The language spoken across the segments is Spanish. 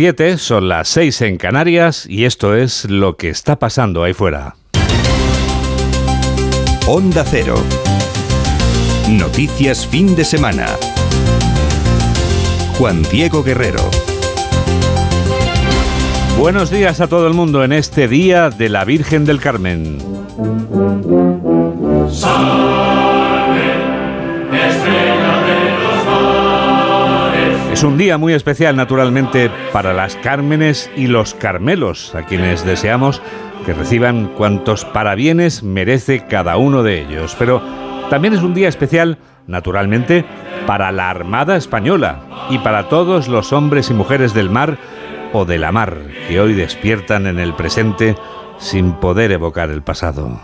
7 son las 6 en Canarias y esto es lo que está pasando ahí fuera. Onda Cero. Noticias fin de semana. Juan Diego Guerrero. Buenos días a todo el mundo en este día de la Virgen del Carmen. Es un día muy especial, naturalmente, para las Cármenes y los Carmelos, a quienes deseamos que reciban cuantos parabienes merece cada uno de ellos. Pero también es un día especial, naturalmente, para la Armada Española y para todos los hombres y mujeres del mar o de la mar que hoy despiertan en el presente sin poder evocar el pasado.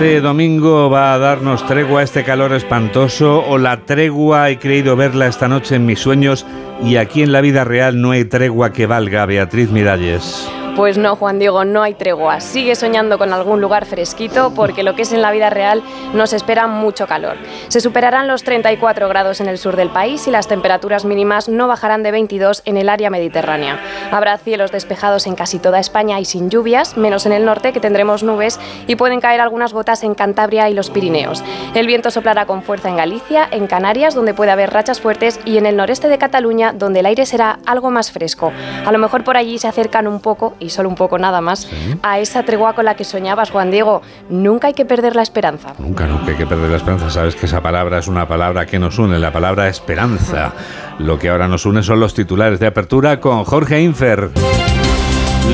Este domingo va a darnos tregua a este calor espantoso o la tregua he creído verla esta noche en mis sueños y aquí en la vida real no hay tregua que valga Beatriz Miralles. Pues no, Juan Diego, no hay tregua. Sigue soñando con algún lugar fresquito porque lo que es en la vida real nos espera mucho calor. Se superarán los 34 grados en el sur del país y las temperaturas mínimas no bajarán de 22 en el área mediterránea. Habrá cielos despejados en casi toda España y sin lluvias, menos en el norte que tendremos nubes y pueden caer algunas gotas en Cantabria y los Pirineos. El viento soplará con fuerza en Galicia, en Canarias, donde puede haber rachas fuertes, y en el noreste de Cataluña, donde el aire será algo más fresco. A lo mejor por allí se acercan un poco y solo un poco nada más, a esa tregua con la que soñabas, Juan Diego. Nunca hay que perder la esperanza. Nunca, nunca hay que perder la esperanza. Sabes que esa palabra es una palabra que nos une, la palabra esperanza. Lo que ahora nos une son los titulares de apertura con Jorge Infer.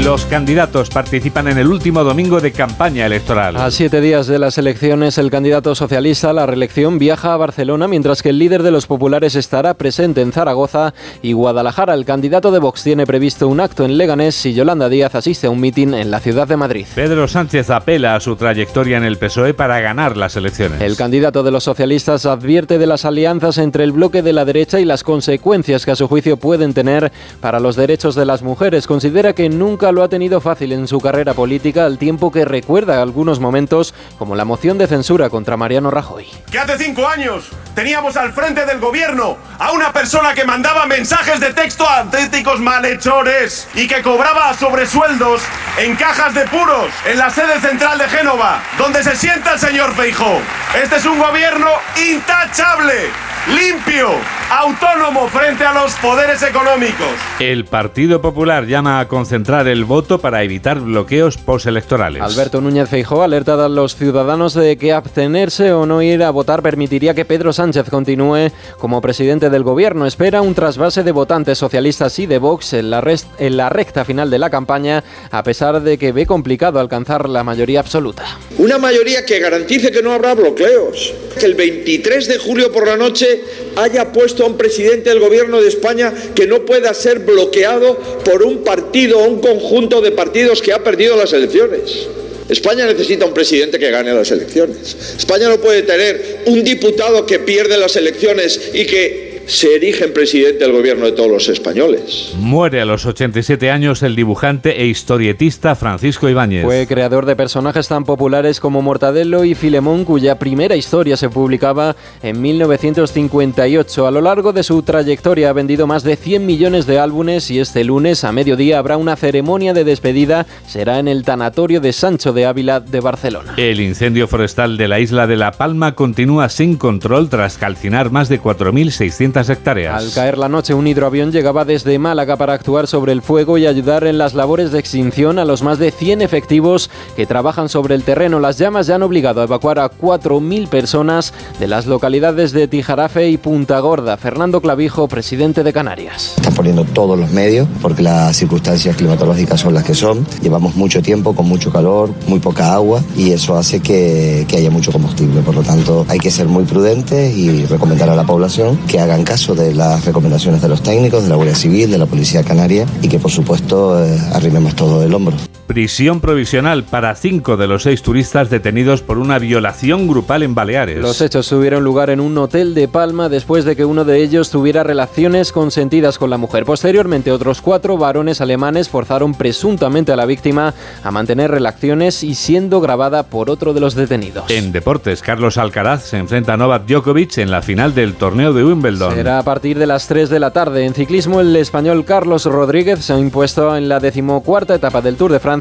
Los candidatos participan en el último domingo de campaña electoral. A siete días de las elecciones, el candidato socialista a la reelección viaja a Barcelona, mientras que el líder de los populares estará presente en Zaragoza y Guadalajara. El candidato de Vox tiene previsto un acto en Leganés y Yolanda Díaz asiste a un mitin en la ciudad de Madrid. Pedro Sánchez apela a su trayectoria en el PSOE para ganar las elecciones. El candidato de los socialistas advierte de las alianzas entre el bloque de la derecha y las consecuencias que a su juicio pueden tener para los derechos de las mujeres. Considera que nunca lo ha tenido fácil en su carrera política, al tiempo que recuerda algunos momentos como la moción de censura contra Mariano Rajoy. Que hace cinco años teníamos al frente del gobierno a una persona que mandaba mensajes de texto a auténticos malhechores y que cobraba sobresueldos en cajas de puros en la sede central de Génova, donde se sienta el señor Feijó. Este es un gobierno intachable limpio, autónomo frente a los poderes económicos. El Partido Popular llama a concentrar el voto para evitar bloqueos postelectorales. Alberto Núñez Feijó alerta a los ciudadanos de que abstenerse o no ir a votar permitiría que Pedro Sánchez continúe como presidente del gobierno. Espera un trasvase de votantes socialistas y de Vox en la, en la recta final de la campaña, a pesar de que ve complicado alcanzar la mayoría absoluta. Una mayoría que garantice que no habrá bloqueos. Que el 23 de julio por la noche haya puesto a un presidente del gobierno de España que no pueda ser bloqueado por un partido o un conjunto de partidos que ha perdido las elecciones. España necesita un presidente que gane las elecciones. España no puede tener un diputado que pierde las elecciones y que se erige en presidente del gobierno de todos los españoles. Muere a los 87 años el dibujante e historietista Francisco Ibáñez. Fue creador de personajes tan populares como Mortadelo y Filemón, cuya primera historia se publicaba en 1958. A lo largo de su trayectoria ha vendido más de 100 millones de álbumes y este lunes a mediodía habrá una ceremonia de despedida. Será en el tanatorio de Sancho de Ávila de Barcelona. El incendio forestal de la isla de La Palma continúa sin control tras calcinar más de 4.600 hectáreas. Al caer la noche, un hidroavión llegaba desde Málaga para actuar sobre el fuego y ayudar en las labores de extinción a los más de 100 efectivos que trabajan sobre el terreno. Las llamas ya han obligado a evacuar a 4.000 personas de las localidades de Tijarafe y Punta Gorda. Fernando Clavijo, presidente de Canarias. Están poniendo todos los medios porque las circunstancias climatológicas son las que son. Llevamos mucho tiempo con mucho calor, muy poca agua y eso hace que, haya mucho combustible. Por lo tanto, hay que ser muy prudentes y recomendar a la población que hagan caso de las recomendaciones de los técnicos, de la Guardia Civil, de la Policía Canaria y que por supuesto eh, arrimemos todo el hombro. Prisión provisional para cinco de los seis turistas detenidos por una violación grupal en Baleares. Los hechos tuvieron lugar en un hotel de Palma después de que uno de ellos tuviera relaciones consentidas con la mujer. Posteriormente, otros cuatro varones alemanes forzaron presuntamente a la víctima a mantener relaciones y siendo grabada por otro de los detenidos. En deportes, Carlos Alcaraz se enfrenta a Novak Djokovic en la final del torneo de Wimbledon. Será a partir de las 3 de la tarde. En ciclismo, el español Carlos Rodríguez se ha impuesto en la decimocuarta etapa del Tour de Francia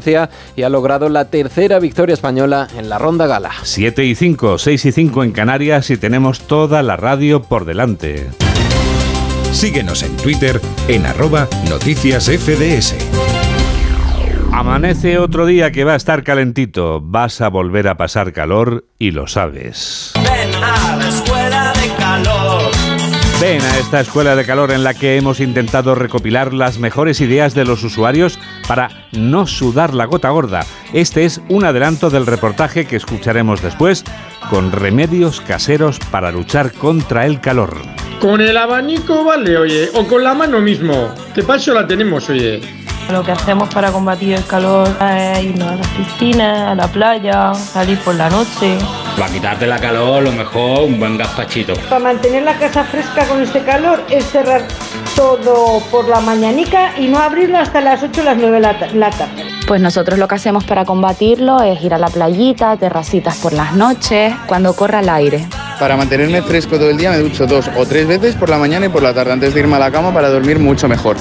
y ha logrado la tercera victoria española en la ronda gala. 7 y 5, 6 y 5 en Canarias y tenemos toda la radio por delante. Síguenos en Twitter en arroba noticias FDS. Amanece otro día que va a estar calentito. Vas a volver a pasar calor y lo sabes. Ven a Ven a esta escuela de calor en la que hemos intentado recopilar las mejores ideas de los usuarios para no sudar la gota gorda. Este es un adelanto del reportaje que escucharemos después con remedios caseros para luchar contra el calor. Con el abanico vale, oye, o con la mano mismo, que paso la tenemos, oye. Lo que hacemos para combatir el calor es irnos a las piscinas, a la playa, salir por la noche. Para quitarte la calor, lo mejor un buen gazpachito. Para mantener la casa fresca con este calor es cerrar todo por la mañanica y no abrirlo hasta las 8 o las 9 de la, la tarde. Pues nosotros lo que hacemos para combatirlo es ir a la playita, terracitas por las noches, cuando corra el aire. Para mantenerme fresco todo el día me ducho dos o tres veces por la mañana y por la tarde antes de irme a la cama para dormir mucho mejor.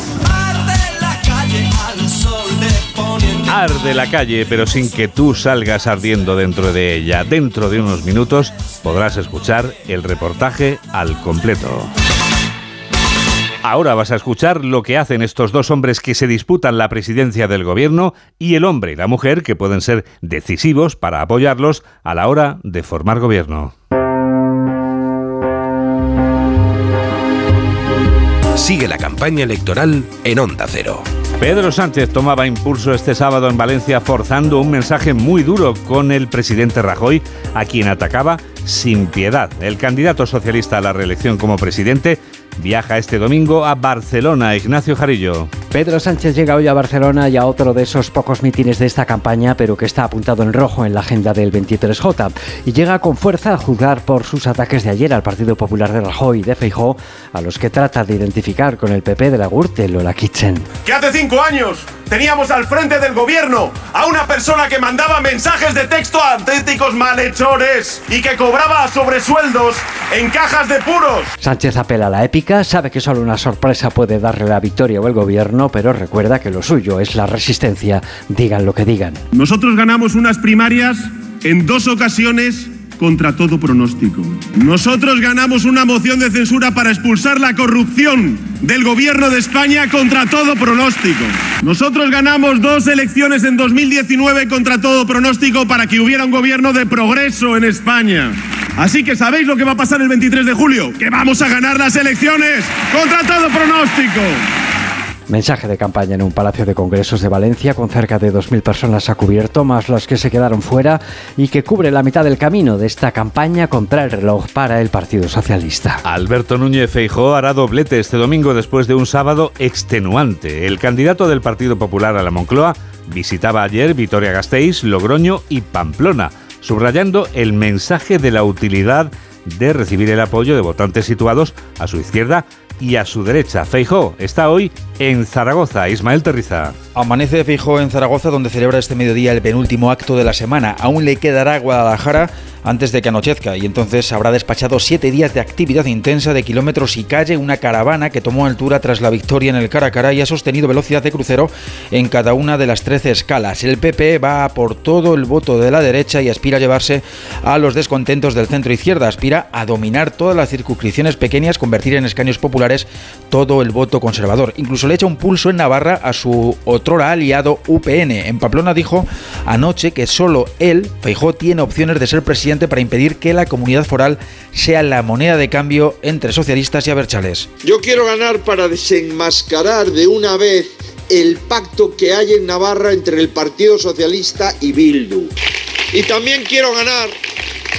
Arde la calle, pero sin que tú salgas ardiendo dentro de ella. Dentro de unos minutos podrás escuchar el reportaje al completo. Ahora vas a escuchar lo que hacen estos dos hombres que se disputan la presidencia del gobierno y el hombre y la mujer que pueden ser decisivos para apoyarlos a la hora de formar gobierno. Sigue la campaña electoral en Onda Cero. Pedro Sánchez tomaba impulso este sábado en Valencia forzando un mensaje muy duro con el presidente Rajoy, a quien atacaba sin piedad. El candidato socialista a la reelección como presidente viaja este domingo a Barcelona. Ignacio Jarillo. Pedro Sánchez llega hoy a Barcelona y a otro de esos pocos mítines de esta campaña, pero que está apuntado en rojo en la agenda del 23J. Y llega con fuerza a juzgar por sus ataques de ayer al Partido Popular de Rajoy y de Feijó, a los que trata de identificar con el PP de la Gürtel o la Kitchen. Que hace cinco años teníamos al frente del gobierno a una persona que mandaba mensajes de texto a auténticos malhechores y que cobraba sobresueldos en cajas de puros. Sánchez apela a la épica, sabe que solo una sorpresa puede darle la victoria o el gobierno, pero recuerda que lo suyo es la resistencia, digan lo que digan. Nosotros ganamos unas primarias en dos ocasiones contra todo pronóstico. Nosotros ganamos una moción de censura para expulsar la corrupción del gobierno de España contra todo pronóstico. Nosotros ganamos dos elecciones en 2019 contra todo pronóstico para que hubiera un gobierno de progreso en España. Así que ¿sabéis lo que va a pasar el 23 de julio? Que vamos a ganar las elecciones contra todo pronóstico. Mensaje de campaña en un palacio de congresos de Valencia con cerca de 2.000 personas a cubierto, más las que se quedaron fuera y que cubre la mitad del camino de esta campaña contra el reloj para el Partido Socialista. Alberto Núñez Feijóo hará doblete este domingo después de un sábado extenuante. El candidato del Partido Popular a la Moncloa visitaba ayer Vitoria-Gasteiz, Logroño y Pamplona, subrayando el mensaje de la utilidad de recibir el apoyo de votantes situados a su izquierda y a su derecha. Feijó está hoy en Zaragoza. Ismael Terriza. Amanece Feijó en Zaragoza, donde celebra este mediodía el penúltimo acto de la semana. Aún le quedará Guadalajara antes de que anochezca y entonces habrá despachado siete días de actividad intensa de kilómetros y calle, una caravana que tomó altura tras la victoria en el cara a cara y ha sostenido velocidad de crucero en cada una de las 13 escalas. El PP va por todo el voto de la derecha y aspira a llevarse a los descontentos del centro izquierda, aspira a dominar todas las circunscripciones pequeñas, convertir en escaños populares todo el voto conservador. Incluso le echa un pulso en Navarra a su otrora aliado UPN. En Pamplona dijo anoche que solo él, Feijó, tiene opciones de ser presidente para impedir que la comunidad foral sea la moneda de cambio entre socialistas y aberchales. Yo quiero ganar para desenmascarar de una vez el pacto que hay en Navarra entre el Partido Socialista y Bildu. Y también quiero ganar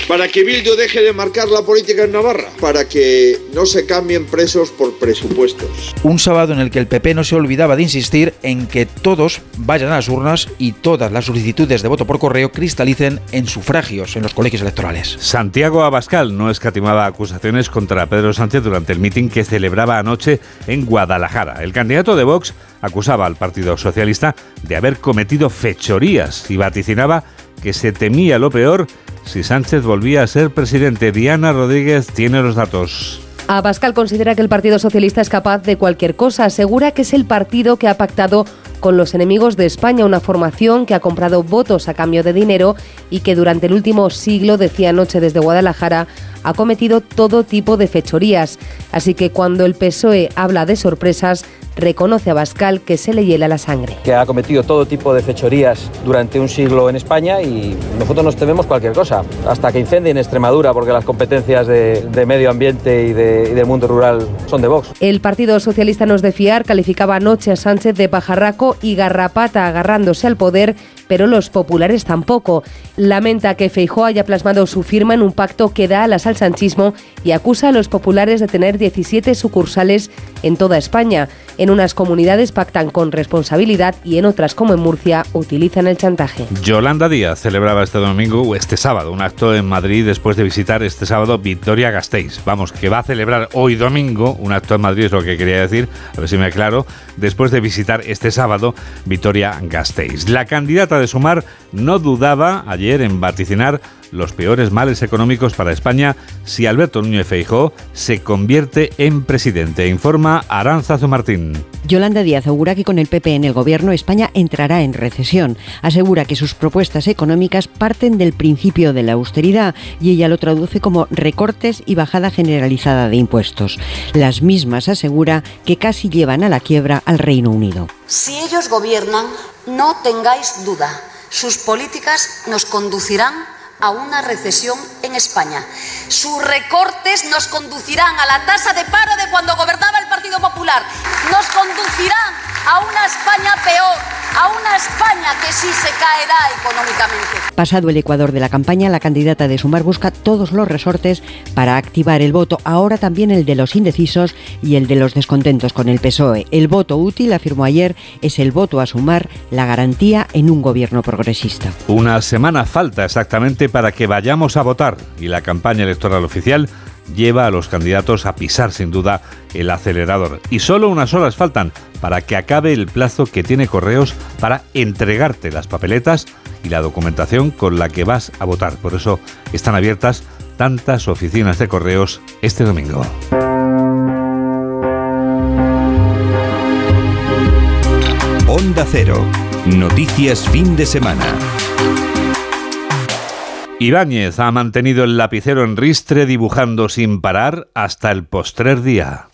para que Bildu deje de marcar la política en Navarra, para que no se cambien presos por presupuestos. Un sábado en el que el PP no se olvidaba de insistir en que todos vayan a las urnas y todas las solicitudes de voto por correo cristalicen en sufragios en los colegios electorales. Santiago Abascal no escatimaba acusaciones contra Pedro Sánchez durante el mitin que celebraba anoche en Guadalajara. El candidato de Vox acusaba al Partido Socialista de haber cometido fechorías y vaticinaba que se temía lo peor si Sánchez volvía a ser presidente. Diana Rodríguez tiene los datos. Abascal considera que el Partido Socialista es capaz de cualquier cosa. Asegura que es el partido que ha pactado con los enemigos de España, una formación que ha comprado votos a cambio de dinero y que durante el último siglo, decía anoche desde Guadalajara, ha cometido todo tipo de fechorías. Así que cuando el PSOE habla de sorpresas, reconoce a Bascal que se le hiela la sangre. Que ha cometido todo tipo de fechorías durante un siglo en España y nosotros nos tememos cualquier cosa, hasta que incendie en Extremadura, porque las competencias de, de medio ambiente y, de, y del mundo rural son de Vox. El Partido Socialista nos de fiar calificaba anoche a Sánchez de pajarraco y garrapata agarrándose al poder pero los populares tampoco. Lamenta que Feijó haya plasmado su firma en un pacto que da alas al sanchismo y acusa a los populares de tener 17 sucursales en toda España. En unas comunidades pactan con responsabilidad y en otras, como en Murcia, utilizan el chantaje. Yolanda Díaz celebraba este domingo o este sábado un acto en Madrid después de visitar este sábado Victoria Gasteiz. Vamos, que va a celebrar hoy domingo un acto en Madrid, es lo que quería decir, a ver si me aclaro, después de visitar este sábado Victoria Gasteiz. La candidata de Sumar no dudaba ayer en vaticinar los peores males económicos para España si Alberto Núñez Feijó se convierte en presidente, informa Aranzazo Martín. Yolanda Díaz asegura que con el PP en el gobierno España entrará en recesión. Asegura que sus propuestas económicas parten del principio de la austeridad y ella lo traduce como recortes y bajada generalizada de impuestos. Las mismas asegura que casi llevan a la quiebra al Reino Unido. Si ellos gobiernan, no tengáis duda, sus políticas nos conducirán a una recesión en España. Sus recortes nos conducirán a la tasa de paro de cuando gobernaba el Partido Popular. Nos conducirán a una España peor, a una España que sí se caerá económicamente. Pasado el Ecuador de la campaña, la candidata de Sumar busca todos los resortes para activar el voto, ahora también el de los indecisos y el de los descontentos con el PSOE. El voto útil, afirmó ayer, es el voto a Sumar, la garantía en un gobierno progresista. Una semana falta exactamente para que vayamos a votar y la campaña electoral oficial lleva a los candidatos a pisar sin duda el acelerador. Y solo unas horas faltan para que acabe el plazo que tiene Correos para entregarte las papeletas y la documentación con la que vas a votar. Por eso están abiertas tantas oficinas de Correos este domingo. Onda Cero. Noticias fin de semana. Ibáñez ha mantenido el lapicero en ristre dibujando sin parar hasta el postrer día.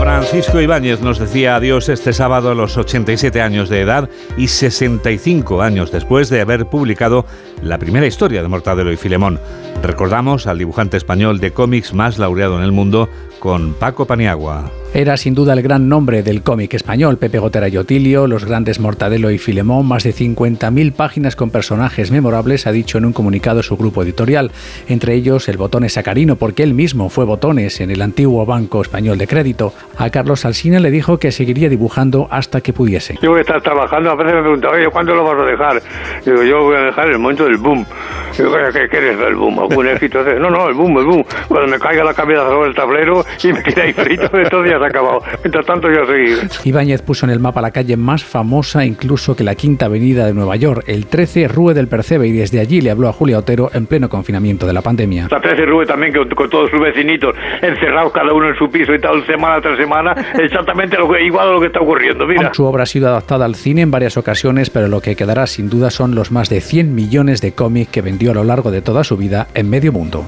Francisco Ibáñez nos decía adiós este sábado a los 87 años de edad y 65 años después de haber publicado la primera historia de Mortadelo y Filemón. Recordamos al dibujante español de cómics más laureado en el mundo con Paco Paniagua. Era sin duda el gran nombre del cómic español, Pepe Gotera y Otilio, los grandes Mortadelo y Filemón, más de 50.000 páginas con personajes memorables, ha dicho en un comunicado su grupo editorial, entre ellos el Botones Sacarino, porque él mismo fue Botones en el antiguo Banco Español de Crédito. A Carlos Alsina le dijo que seguiría dibujando hasta que pudiese. Yo voy a estar trabajando, a veces me preguntan, oye, ¿cuándo lo vas a dejar? Digo, yo voy a dejar el momento del boom. Digo, ¿qué quieres el boom? ¿Algún éxito? No, no, el boom, el boom. Cuando me caiga la cabeza sobre el tablero y me quede ahí frito, estos días acabado. Mientras tanto, yo seguir. Ibáñez puso en el mapa la calle más famosa incluso que la Quinta Avenida de Nueva York, el 13 Rue del Percebe, y desde allí le habló a Julia Otero en pleno confinamiento de la pandemia. La 13 Rue también, con, con, todos sus vecinitos encerrados cada uno en su piso y tal, semana tras semana, exactamente lo que, igual a lo que está ocurriendo. Mira. Su obra ha sido adaptada al cine en varias ocasiones, pero lo que quedará sin duda son los más de 100 millones de cómics que vendió a lo largo de toda su vida en medio mundo.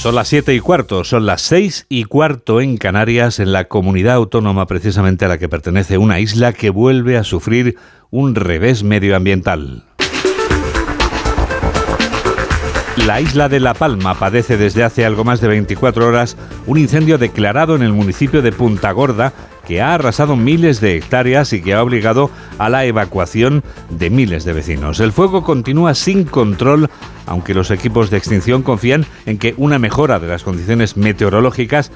Son las 7 y cuarto, son las 6 y cuarto en Canarias, en la comunidad autónoma precisamente a la que pertenece una isla que vuelve a sufrir un revés medioambiental. La isla de La Palma padece desde hace algo más de 24 horas un incendio declarado en el municipio de Punta Gorda que ha arrasado miles de hectáreas y que ha obligado a la evacuación de miles de vecinos. El fuego continúa sin control, aunque los equipos de extinción confían en que una mejora de las condiciones meteorológicas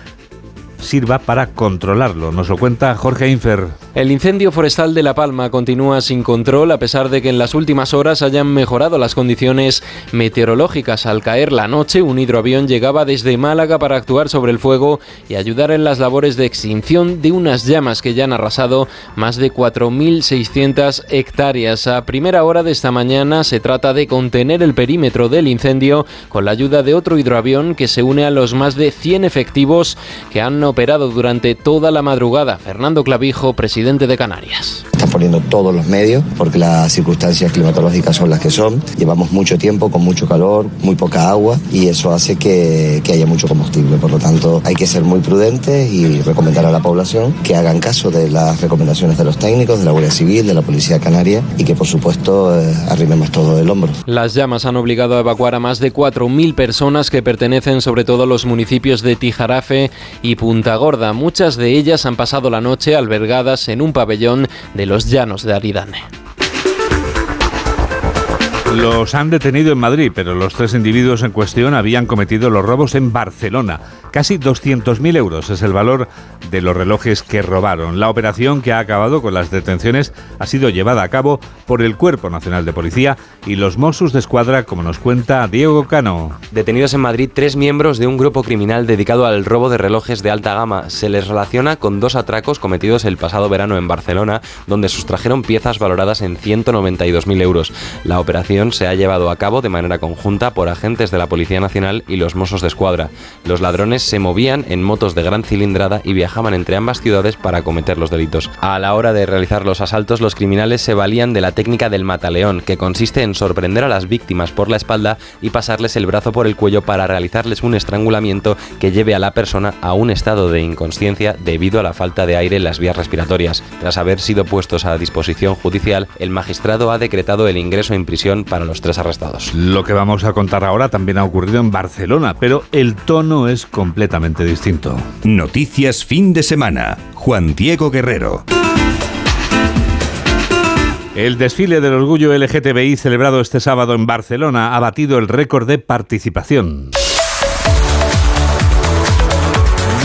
sirva para controlarlo. Nos lo cuenta Jorge Infer. El incendio forestal de La Palma continúa sin control a pesar de que en las últimas horas hayan mejorado las condiciones meteorológicas. Al caer la noche, un hidroavión llegaba desde Málaga para actuar sobre el fuego y ayudar en las labores de extinción de unas llamas que ya han arrasado más de 4.600 hectáreas. A primera hora de esta mañana se trata de contener el perímetro del incendio con la ayuda de otro hidroavión que se une a los más de 100 efectivos que han operado durante toda la madrugada. Fernando Clavijo, presidente de Canarias. Están poniendo todos los medios porque las circunstancias climatológicas son las que son. Llevamos mucho tiempo con mucho calor, muy poca agua y eso hace que, que haya mucho combustible. Por lo tanto, hay que ser muy prudentes y recomendar a la población que hagan caso de las recomendaciones de los técnicos, de la Guardia Civil, de la Policía Canaria y que por supuesto eh, arrimemos todo el hombro. Las llamas han obligado a evacuar a más de 4.000 personas que pertenecen sobre todo a los municipios de Tijarafe y Punta Gorda. Muchas de ellas han pasado la noche albergadas en un pabellón de los llanos de Aridane. Los han detenido en Madrid, pero los tres individuos en cuestión habían cometido los robos en Barcelona. Casi 200.000 euros es el valor de los relojes que robaron. La operación que ha acabado con las detenciones ha sido llevada a cabo por el Cuerpo Nacional de Policía y los Mossos de Escuadra, como nos cuenta Diego Cano. Detenidos en Madrid tres miembros de un grupo criminal dedicado al robo de relojes de alta gama. Se les relaciona con dos atracos cometidos el pasado verano en Barcelona, donde sustrajeron piezas valoradas en 192.000 euros. La operación se ha llevado a cabo de manera conjunta por agentes de la Policía Nacional y los Mossos de Escuadra. Los ladrones se movían en motos de gran cilindrada y viajaban entre ambas ciudades para cometer los delitos. A la hora de realizar los asaltos, los criminales se valían de la técnica del mataleón, que consiste en sorprender a las víctimas por la espalda y pasarles el brazo por el cuello para realizarles un estrangulamiento que lleve a la persona a un estado de inconsciencia debido a la falta de aire en las vías respiratorias. Tras haber sido puestos a disposición judicial, el magistrado ha decretado el ingreso en prisión para los tres arrestados. Lo que vamos a contar ahora también ha ocurrido en Barcelona, pero el tono es completamente distinto. Noticias fin de semana. Juan Diego Guerrero. El desfile del orgullo LGTBI celebrado este sábado en Barcelona ha batido el récord de participación.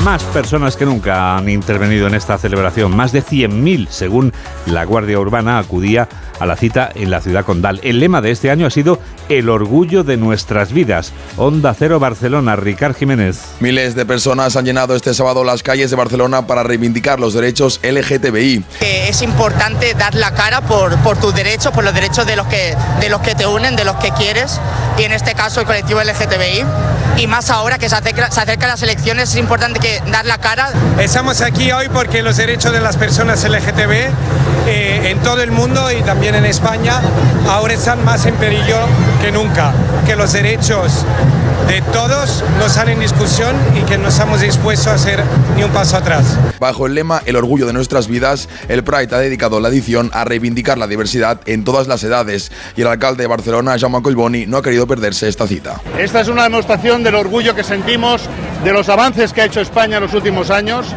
Más personas que nunca han intervenido en esta celebración. Más de 100.000, según la Guardia Urbana, acudía a la cita en la ciudad condal. El lema de este año ha sido El orgullo de nuestras vidas. Onda Cero Barcelona, Ricard Jiménez. Miles de personas han llenado este sábado las calles de Barcelona para reivindicar los derechos LGTBI. Es importante dar la cara por, por tus derechos, por los derechos de los, que, de los que te unen, de los que quieres, y en este caso el colectivo LGTBI. Y más ahora que se acercan se acerca las elecciones, es importante que dar la cara. Estamos aquí hoy porque los derechos de las personas LGTB eh, en todo el mundo y también en España ahora están más en peligro que nunca. Que los derechos de todos no salen en discusión y que no estamos dispuestos a hacer ni un paso atrás. Bajo el lema El orgullo de nuestras vidas, el Pride ha dedicado la edición a reivindicar la diversidad en todas las edades y el alcalde de Barcelona, Jaume Collboni, no ha querido perderse esta cita. Esta es una demostración del orgullo que sentimos de los avances que ha hecho España en los últimos años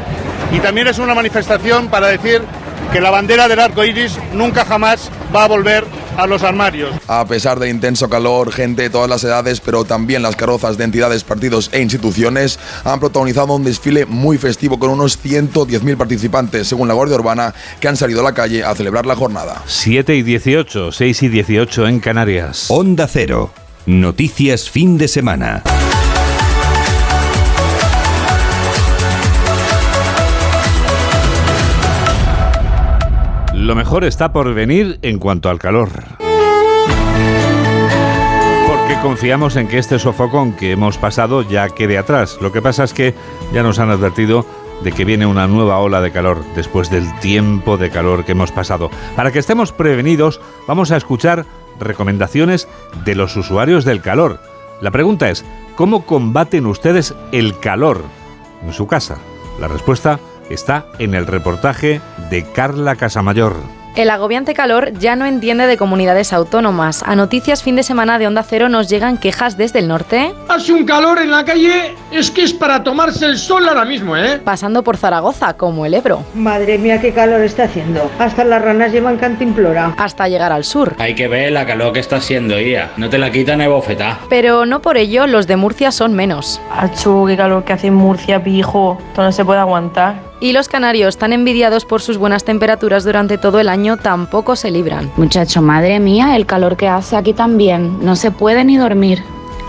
y también es una manifestación para decir que la bandera del arco iris nunca jamás va a volver a los armarios. A pesar del intenso calor, gente de todas las edades, pero también las carrozas de entidades, partidos e instituciones han protagonizado un desfile muy festivo con unos 110.000 participantes, según la Guardia Urbana, que han salido a la calle a celebrar la jornada. 7 y 18, 6 y 18 en Canarias. Onda Cero. Noticias fin de semana. Lo mejor está por venir en cuanto al calor. Porque confiamos en que este sofocón que hemos pasado ya quede atrás. Lo que pasa es que ya nos han advertido de que viene una nueva ola de calor después del tiempo de calor que hemos pasado. Para que estemos prevenidos, vamos a escuchar recomendaciones de los usuarios del calor. La pregunta es, ¿cómo combaten ustedes el calor en su casa? La respuesta está en el reportaje de Carla Casamayor. El agobiante calor ya no entiende de comunidades autónomas. A noticias fin de semana de Onda Cero nos llegan quejas desde el norte. Hace un calor en la calle, es que es para tomarse el sol ahora mismo, ¿eh? Pasando por Zaragoza, como el Ebro. Madre mía, qué calor está haciendo. Hasta las ranas llevan cantimplora. Hasta llegar al sur. Hay que ver la calor que está haciendo, Ia. No te la quitan ni bofetá. Pero no por ello los de Murcia son menos. Achu, qué calor que hace en Murcia, pijo. Esto no se puede aguantar. Y los canarios, tan envidiados por sus buenas temperaturas durante todo el año, tampoco se libran. Muchacho, madre mía, el calor que hace aquí también. No se puede ni dormir.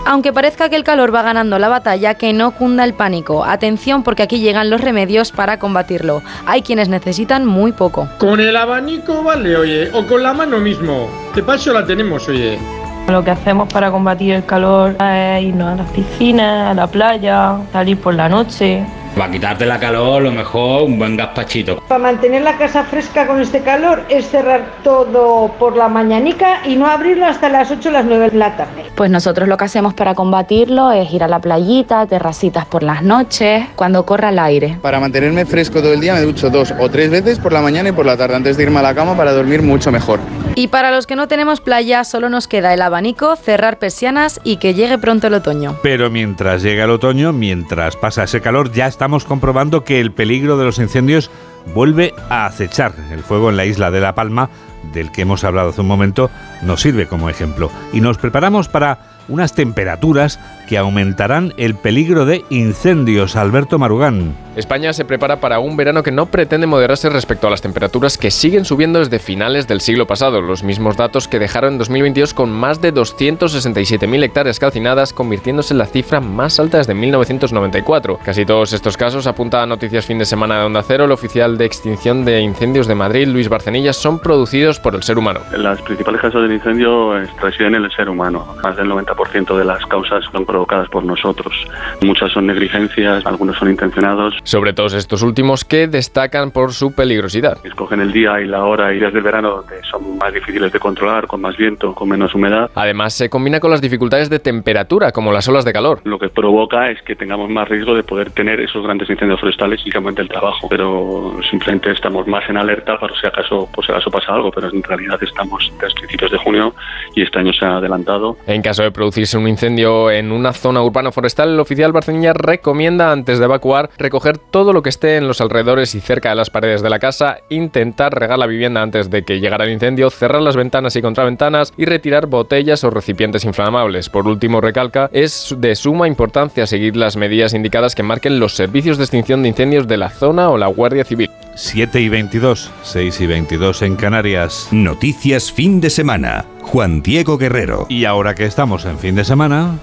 Aunque parezca que el calor va ganando la batalla, que no cunda el pánico. Atención porque aquí llegan los remedios para combatirlo. Hay quienes necesitan muy poco. Con el abanico vale, oye, o con la mano mismo. De paso la tenemos, oye. Lo que hacemos para combatir el calor es irnos a las piscinas, a la playa, salir por la noche. Para quitarte la calor, lo mejor un buen gazpachito. Para mantener la casa fresca con este calor es cerrar todo por la mañanica y no abrirlo hasta las 8 o las 9 de la tarde. Pues nosotros lo que hacemos para combatirlo es ir a la playita, terracitas por las noches, cuando corra el aire. Para mantenerme fresco todo el día me ducho dos o tres veces por la mañana y por la tarde antes de irme a la cama para dormir mucho mejor. Y para los que no tenemos playa, solo nos queda el abanico, cerrar persianas y que llegue pronto el otoño. Pero mientras llega el otoño, mientras pasa ese calor, ya estamos comprobando que el peligro de los incendios vuelve a acechar. El fuego en la isla de La Palma, del que hemos hablado hace un momento, nos sirve como ejemplo. Y nos preparamos para unas temperaturas que aumentarán el peligro de incendios. Alberto Marugán. España se prepara para un verano que no pretende moderarse respecto a las temperaturas que siguen subiendo desde finales del siglo pasado, los mismos datos que dejaron en 2022 con más de 267.000 hectáreas calcinadas, convirtiéndose en la cifra más alta desde 1994. Casi todos estos casos, apunta a Noticias Fin de Semana de Onda Cero, el oficial de extinción de incendios de Madrid, Luis Barcenillas, son producidos por el ser humano. Las principales causas del incendio residen en el ser humano. Más del 90% de las causas son provocadas por nosotros. Muchas son negligencias, algunos son intencionados. Sobre todos estos últimos que destacan por su peligrosidad. Escogen el día y la hora y días del verano donde son más difíciles de controlar, con más viento, con menos humedad. Además, se combina con las dificultades de temperatura, como las olas de calor. Lo que provoca es que tengamos más riesgo de poder tener esos grandes incendios forestales y que aumente el trabajo. Pero simplemente estamos más en alerta para si acaso, pues, si acaso pasa algo, pero en realidad estamos desde principios de junio y este año se ha adelantado. En caso de producirse un incendio en una zona urbana forestal, el oficial Barceña recomienda antes de evacuar recoger todo lo que esté en los alrededores y cerca de las paredes de la casa, intentar regar la vivienda antes de que llegara el incendio, cerrar las ventanas y contraventanas y retirar botellas o recipientes inflamables. Por último, recalca, es de suma importancia seguir las medidas indicadas que marquen los servicios de extinción de incendios de la zona o la Guardia Civil. 7 y 22, 6 y 22 en Canarias. Noticias fin de semana. Juan Diego Guerrero. Y ahora que estamos en fin de semana...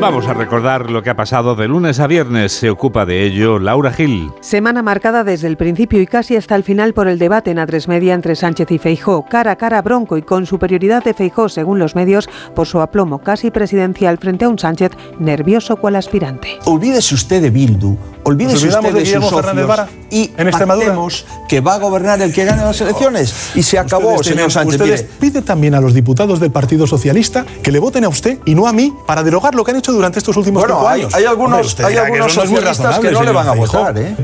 Vamos a recordar lo que ha pasado de lunes a viernes. Se ocupa de ello Laura Gil. Semana marcada desde el principio y casi hasta el final por el debate en A3 Media entre Sánchez y Feijó. Cara a cara bronco y con superioridad de Feijó, según los medios, por su aplomo casi presidencial frente a un Sánchez nervioso cual aspirante. Olvídese usted de Bildu, olvídese usted de, sus socios y en pactemos que va a gobernar el que gane las elecciones. Y se acabó, ustedes señor tienen- Sánchez. Ustedes piden también a los diputados del Partido Socialista que le voten a usted y no a mí para derogar lo que han hecho durante estos últimos Bueno, cinco hay- años. hay algunos- Hombre, hay que algunos muy socialistas que no le van a votar. ¿eh?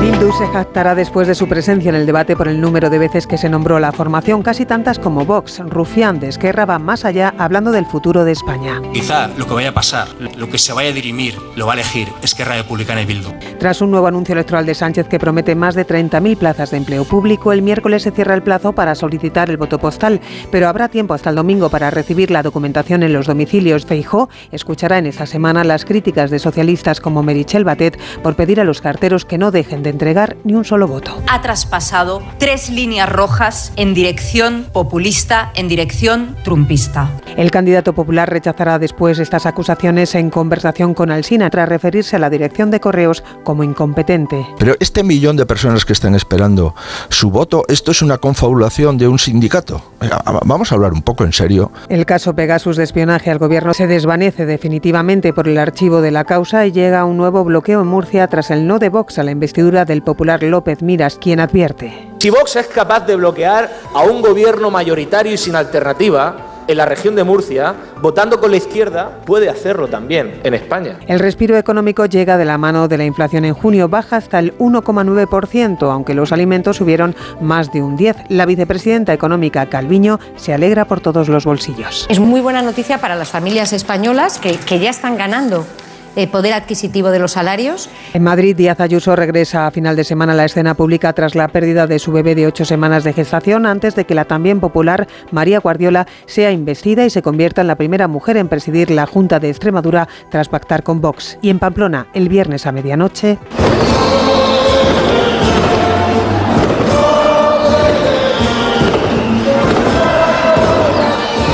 Bildu se jactará después de su presencia en el debate por el número de veces que se nombró la formación, casi tantas como Vox. Rufián de Esquerra va más allá hablando del futuro de España. Quizá lo que vaya a pasar, lo que se vaya a dirimir, lo va a elegir Esquerra Republicana y Bildu. Tras un nuevo anuncio electoral de Sánchez que promete más de 30.000 plazas de empleo público, el miércoles se cierra el plazo para solicitar el voto postal, pero habrá tiempo hasta el domingo para recibir la documentación en los domicilios. Feijó escuchará en esta semana las críticas de socialistas como Merichel Batet por pedir a los carteros que no dejen de entregar ni un solo voto. ha traspasado tres líneas rojas en dirección populista, en dirección trumpista. El candidato popular rechazará después estas acusaciones en conversación con Alsina tras referirse a la dirección de correos como incompetente. Pero este millón de personas que están esperando su voto, esto es una confabulación de un sindicato. Venga, Vamos a hablar un poco en serio. El caso Pegasus de espionaje al gobierno se desvanece definitivamente por el archivo de la causa y llega un nuevo bloqueo en Murcia tras el no de Vox a la investidura del popular López Miras, quien advierte. Si Vox es capaz de bloquear a un gobierno mayoritario y sin alternativa, en la región de Murcia, votando con la izquierda, puede hacerlo también en España. El respiro económico llega de la mano de la inflación en junio, baja hasta el 1,9%, aunque los alimentos subieron más de un 10%. La vicepresidenta económica Calviño se alegra por todos los bolsillos. Es muy buena noticia para las familias españolas que, que ya están ganando eh, poder adquisitivo de los salarios. En Madrid, Díaz Ayuso regresa a final de semana a la escena pública tras la pérdida de su bebé de ocho semanas de gestación, antes de que la también popular María Guardiola sea investida y se convierta en la primera mujer en presidir la Junta de Extremadura tras pactar con Vox. Y en Pamplona, el viernes a medianoche.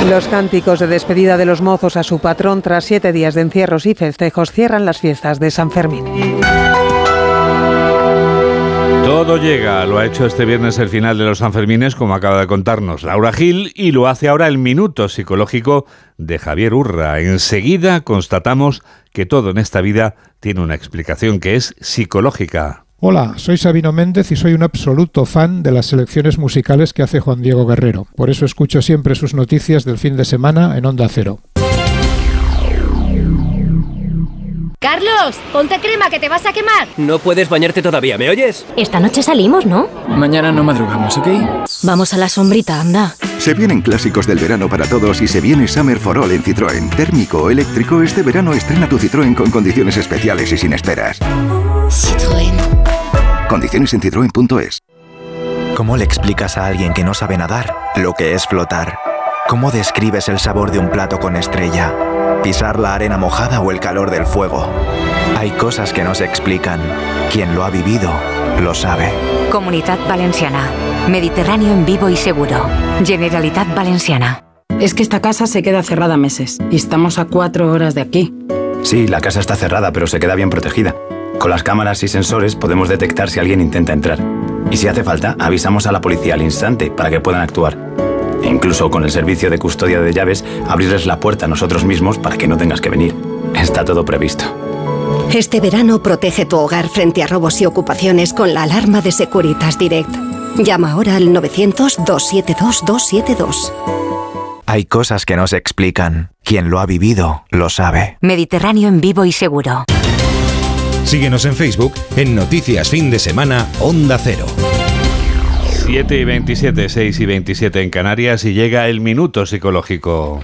Los cánticos de despedida de los mozos a su patrón tras siete días de encierros y festejos cierran las fiestas de San Fermín. Todo llega, lo ha hecho este viernes el final de los Sanfermines, como acaba de contarnos Laura Gil, y lo hace ahora el minuto psicológico de Javier Urra. Enseguida constatamos que todo en esta vida tiene una explicación que es psicológica. Hola, soy Sabino Méndez y soy un absoluto fan de las selecciones musicales que hace Juan Diego Guerrero. Por eso escucho siempre sus noticias del fin de semana en Onda Cero. Carlos, ponte crema que te vas a quemar. No puedes bañarte todavía, ¿me oyes? Esta noche salimos, ¿no? Mañana no madrugamos, ¿ok? Vamos a la sombrita, anda. Se vienen clásicos del verano para todos y se viene Summer for All en Citroën. Térmico o eléctrico, este verano estrena tu Citroën con condiciones especiales y sin esperas. Citroën. Condiciones en citroen.es. ¿Cómo le explicas a alguien que no sabe nadar lo que es flotar? ¿Cómo describes el sabor de un plato con estrella? ¿Pisar la arena mojada o el calor del fuego? Hay cosas que no se explican. Quien lo ha vivido, lo sabe. Comunidad Valenciana. Mediterráneo en vivo y seguro. Generalitat Valenciana. Es que esta casa se queda cerrada meses y estamos a cuatro horas de aquí. Sí, la casa está cerrada, pero se queda bien protegida. Con las cámaras y sensores podemos detectar si alguien intenta entrar. Y si hace falta, avisamos a la policía al instante para que puedan actuar. E incluso con el servicio de custodia de llaves, abrirles la puerta a nosotros mismos para que no tengas que venir. Está todo previsto. Este verano protege tu hogar frente a robos y ocupaciones con la alarma de Securitas Direct. Llama ahora al 900-272-272. Hay cosas que no se explican. Quien lo ha vivido, lo sabe. Mediterráneo en vivo y seguro. Síguenos en Facebook en Noticias Fin de Semana Onda Cero. 7 y 27, 6 y 27 en Canarias y llega el minuto psicológico.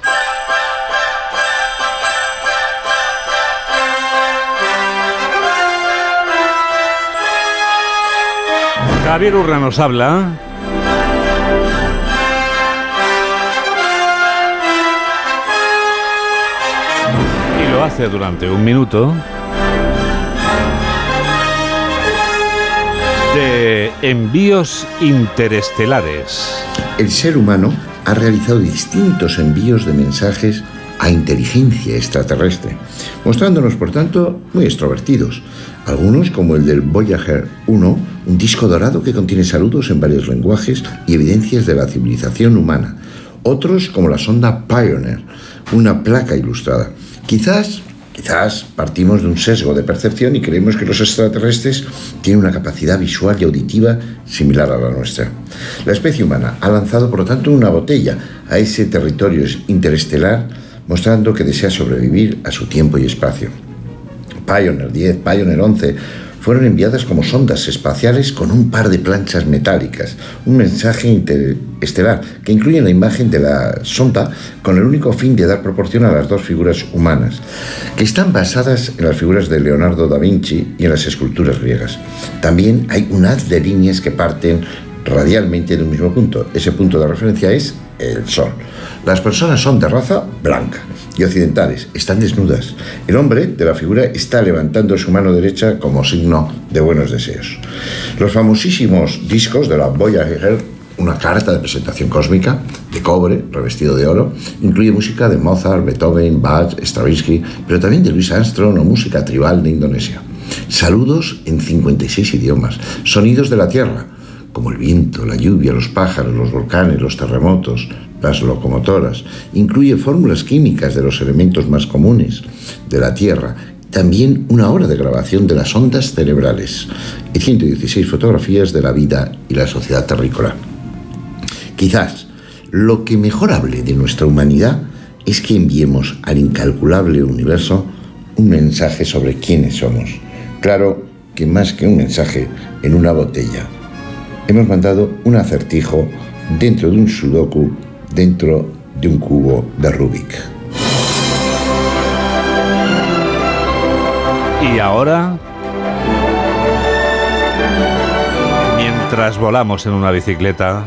Javier Urra nos habla. Y lo hace durante un minuto. De envíos interestelares. El ser humano ha realizado distintos envíos de mensajes a inteligencia extraterrestre, mostrándonos por tanto muy extrovertidos. Algunos, como el del Voyager 1, un disco dorado que contiene saludos en varios lenguajes y evidencias de la civilización humana. Otros, como la sonda Pioneer, una placa ilustrada. Quizás Quizás partimos de un sesgo de percepción y creemos que los extraterrestres tienen una capacidad visual y auditiva similar a la nuestra. La especie humana ha lanzado, por lo tanto, una botella a ese territorio interestelar, mostrando que desea sobrevivir a su tiempo y espacio. Pioneer 10, Pioneer 11 fueron enviadas como sondas espaciales con un par de planchas metálicas, un mensaje interestelar que incluye la imagen de la sonda con el único fin de dar proporción a las dos figuras humanas, que están basadas en las figuras de Leonardo da Vinci y en las esculturas griegas. También hay un haz de líneas que parten radialmente de un mismo punto. Ese punto de referencia es el Sol. Las personas son de raza blanca y occidentales, están desnudas. El hombre de la figura está levantando su mano derecha como signo de buenos deseos. Los famosísimos discos de la Voyager, una carta de presentación cósmica de cobre revestido de oro, incluye música de Mozart, Beethoven, Bach, Stravinsky, pero también de Louis Armstrong o música tribal de Indonesia. Saludos en 56 idiomas, sonidos de la tierra, como el viento, la lluvia, los pájaros, los volcanes, los terremotos, las locomotoras. Incluye fórmulas químicas de los elementos más comunes de la Tierra. También una hora de grabación de las ondas cerebrales y 116 fotografías de la vida y la sociedad terrícola. Quizás lo que mejorable de nuestra humanidad es que enviemos al incalculable universo un mensaje sobre quiénes somos. Claro que más que un mensaje en una botella. Hemos mandado un acertijo dentro de un sudoku, dentro de un cubo de Rubik. Y ahora, mientras volamos en una bicicleta,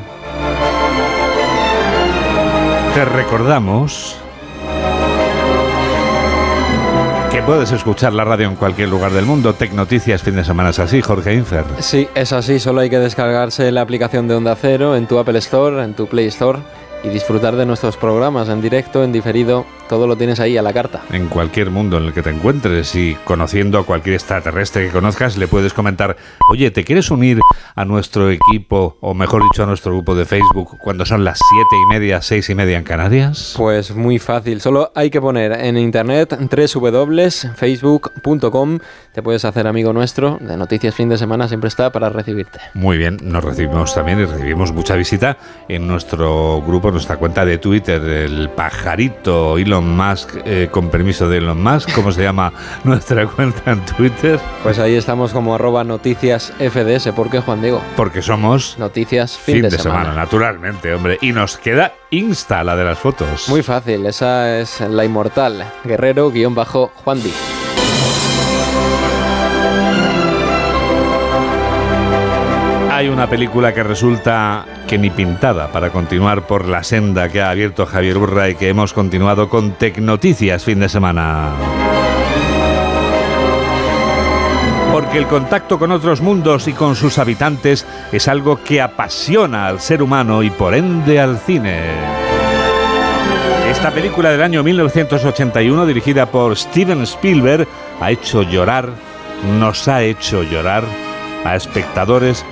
te recordamos que puedes escuchar la radio en cualquier lugar del mundo. Tec Noticias, fin de semana es así, Jorge Infer. Sí, es así, solo hay que descargarse la aplicación de Onda Cero en tu Apple Store, en tu Play Store y disfrutar de nuestros programas en directo, en diferido, todo lo tienes ahí a la carta. En cualquier mundo en el que te encuentres y conociendo a cualquier extraterrestre que conozcas, le puedes comentar, oye, ¿te quieres unir a nuestro equipo, o mejor dicho, a nuestro grupo de Facebook, cuando son las siete y media, seis y media en Canarias? Pues muy fácil, solo hay que poner en internet www.facebook.com, te puedes hacer amigo nuestro, de Noticias Fin de Semana siempre está para recibirte. Muy bien, nos recibimos también y recibimos mucha visita en nuestro grupo, nuestra cuenta de Twitter, el pajarito Elon Musk, eh, con permiso de Elon Musk, ¿cómo se llama nuestra cuenta en Twitter? Pues ahí estamos como arroba noticias FDS, ¿por qué Juan Diego? Porque somos Noticias Fin, de, semana. naturalmente, hombre. Y nos queda Insta, la de las fotos. Muy fácil, esa es la inmortal, guerrero-juan Di. Hay una película que resulta que ni pintada para continuar por la senda que ha abierto Javier Burra y que hemos continuado con Tecnoticias fin de semana. Porque el contacto con otros mundos y con sus habitantes es algo que apasiona al ser humano y por ende al cine. Esta película del año 1981, dirigida por Steven Spielberg, ha hecho llorar, nos ha hecho llorar a espectadores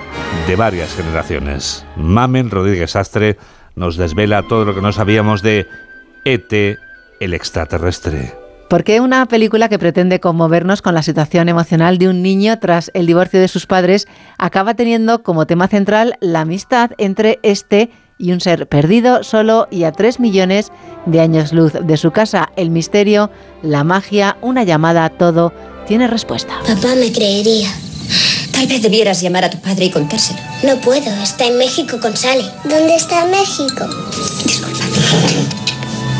de varias generaciones. Mamen Rodríguez Astre nos desvela todo lo que no sabíamos de ET, el extraterrestre. Porque una película que pretende conmovernos con la situación emocional de un niño tras el divorcio de sus padres acaba teniendo como tema central la amistad entre este y un ser perdido solo y a tres millones de años luz de su casa. El misterio, la magia, una llamada a todo, tiene respuesta. Papá me creería. Tal vez debieras llamar a tu padre y contárselo. No puedo, está en México con Sally. ¿Dónde está México? Disculpa.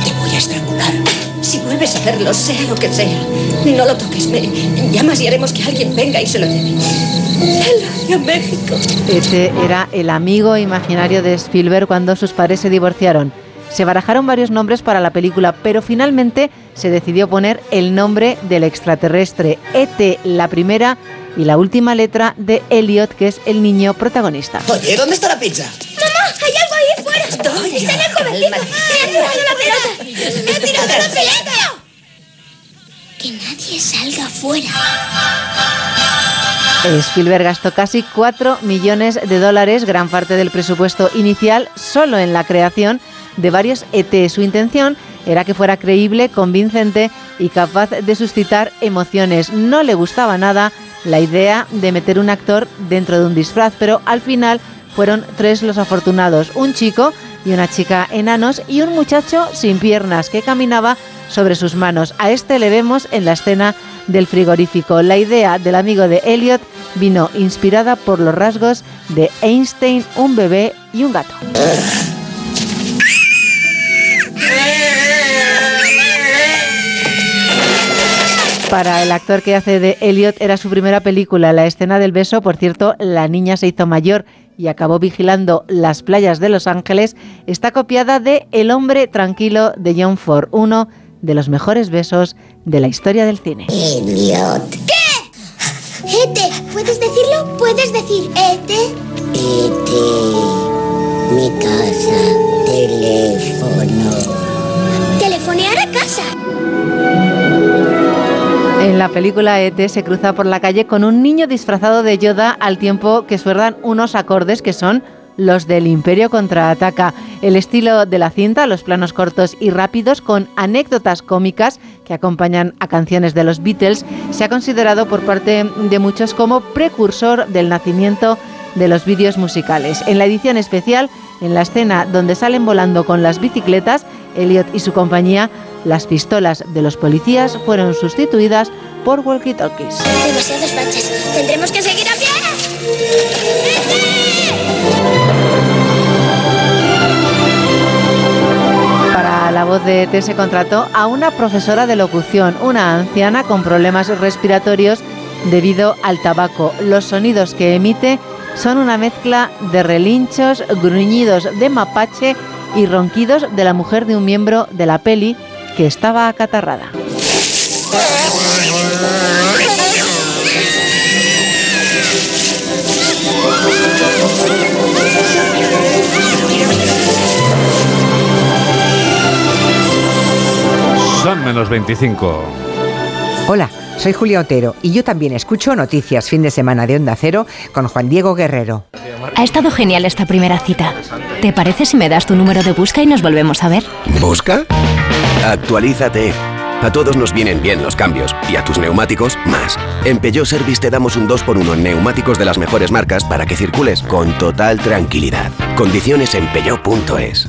Te voy a estrangular. Si vuelves a hacerlo, sea lo que sea, no lo toques. Me llamas y haremos que alguien venga y se lo lleve. A México. Este era el amigo imaginario de Spielberg cuando sus padres se divorciaron. Se barajaron varios nombres para la película, pero finalmente se decidió poner el nombre del extraterrestre, ET, la primera y la última letra de Elliot, que es el niño protagonista. Oye, ¿dónde está la pizza? ¡Mamá! ¡Hay algo ahí fuera! ¿Dónde? ¡Está en el jovencito! ¡Me ha tirado la pelota! ¡Me ha tirado la pelota! Que nadie salga afuera. Spielberg gastó casi 4 millones de dólares, gran parte del presupuesto inicial, solo en la creación de varios ET. Su intención era que fuera creíble, convincente y capaz de suscitar emociones. No le gustaba nada la idea de meter un actor dentro de un disfraz, pero al final fueron tres los afortunados, un chico y una chica enanos y un muchacho sin piernas que caminaba sobre sus manos. A este le vemos en la escena del frigorífico. La idea del amigo de Elliot vino inspirada por los rasgos de Einstein, un bebé y un gato. Para el actor que hace de Elliot era su primera película. La escena del beso, por cierto, la niña se hizo mayor y acabó vigilando las playas de Los Ángeles, está copiada de El hombre tranquilo de John Ford, uno de los mejores besos de la historia del cine. Elliot. ¿Qué? Ete, ¿puedes decirlo? ¿Puedes decir Ete? Ete. Mi casa. Teléfono. Telefonear a casa. En la película ET se cruza por la calle con un niño disfrazado de Yoda al tiempo que suenan unos acordes que son los del Imperio contraataca. El estilo de la cinta, los planos cortos y rápidos con anécdotas cómicas que acompañan a canciones de los Beatles, se ha considerado por parte de muchos como precursor del nacimiento de los vídeos musicales. En la edición especial En la escena donde salen volando con las bicicletas, Elliot y su compañía, las pistolas de los policías fueron sustituidas por walkie-talkies. Demasiados baches. Tendremos que seguir a pie. Para la voz de T se contrató a una profesora de locución, una anciana con problemas respiratorios debido al tabaco. Los sonidos que emite son una mezcla de relinchos, gruñidos de mapache y ronquidos de la mujer de un miembro de la peli que estaba acatarrada. Son menos 25. Hola, soy Julia Otero y yo también escucho Noticias Fin de Semana de Onda Cero con Juan Diego Guerrero. Ha estado genial esta primera cita. ¿Te parece si me das tu número de busca y nos volvemos a ver? ¿Busca? Actualízate. A todos nos vienen bien los cambios y a tus neumáticos más. En Peugeot Service te damos un 2x1 en neumáticos de las mejores marcas para que circules con total tranquilidad. Condiciones en peugeot.es.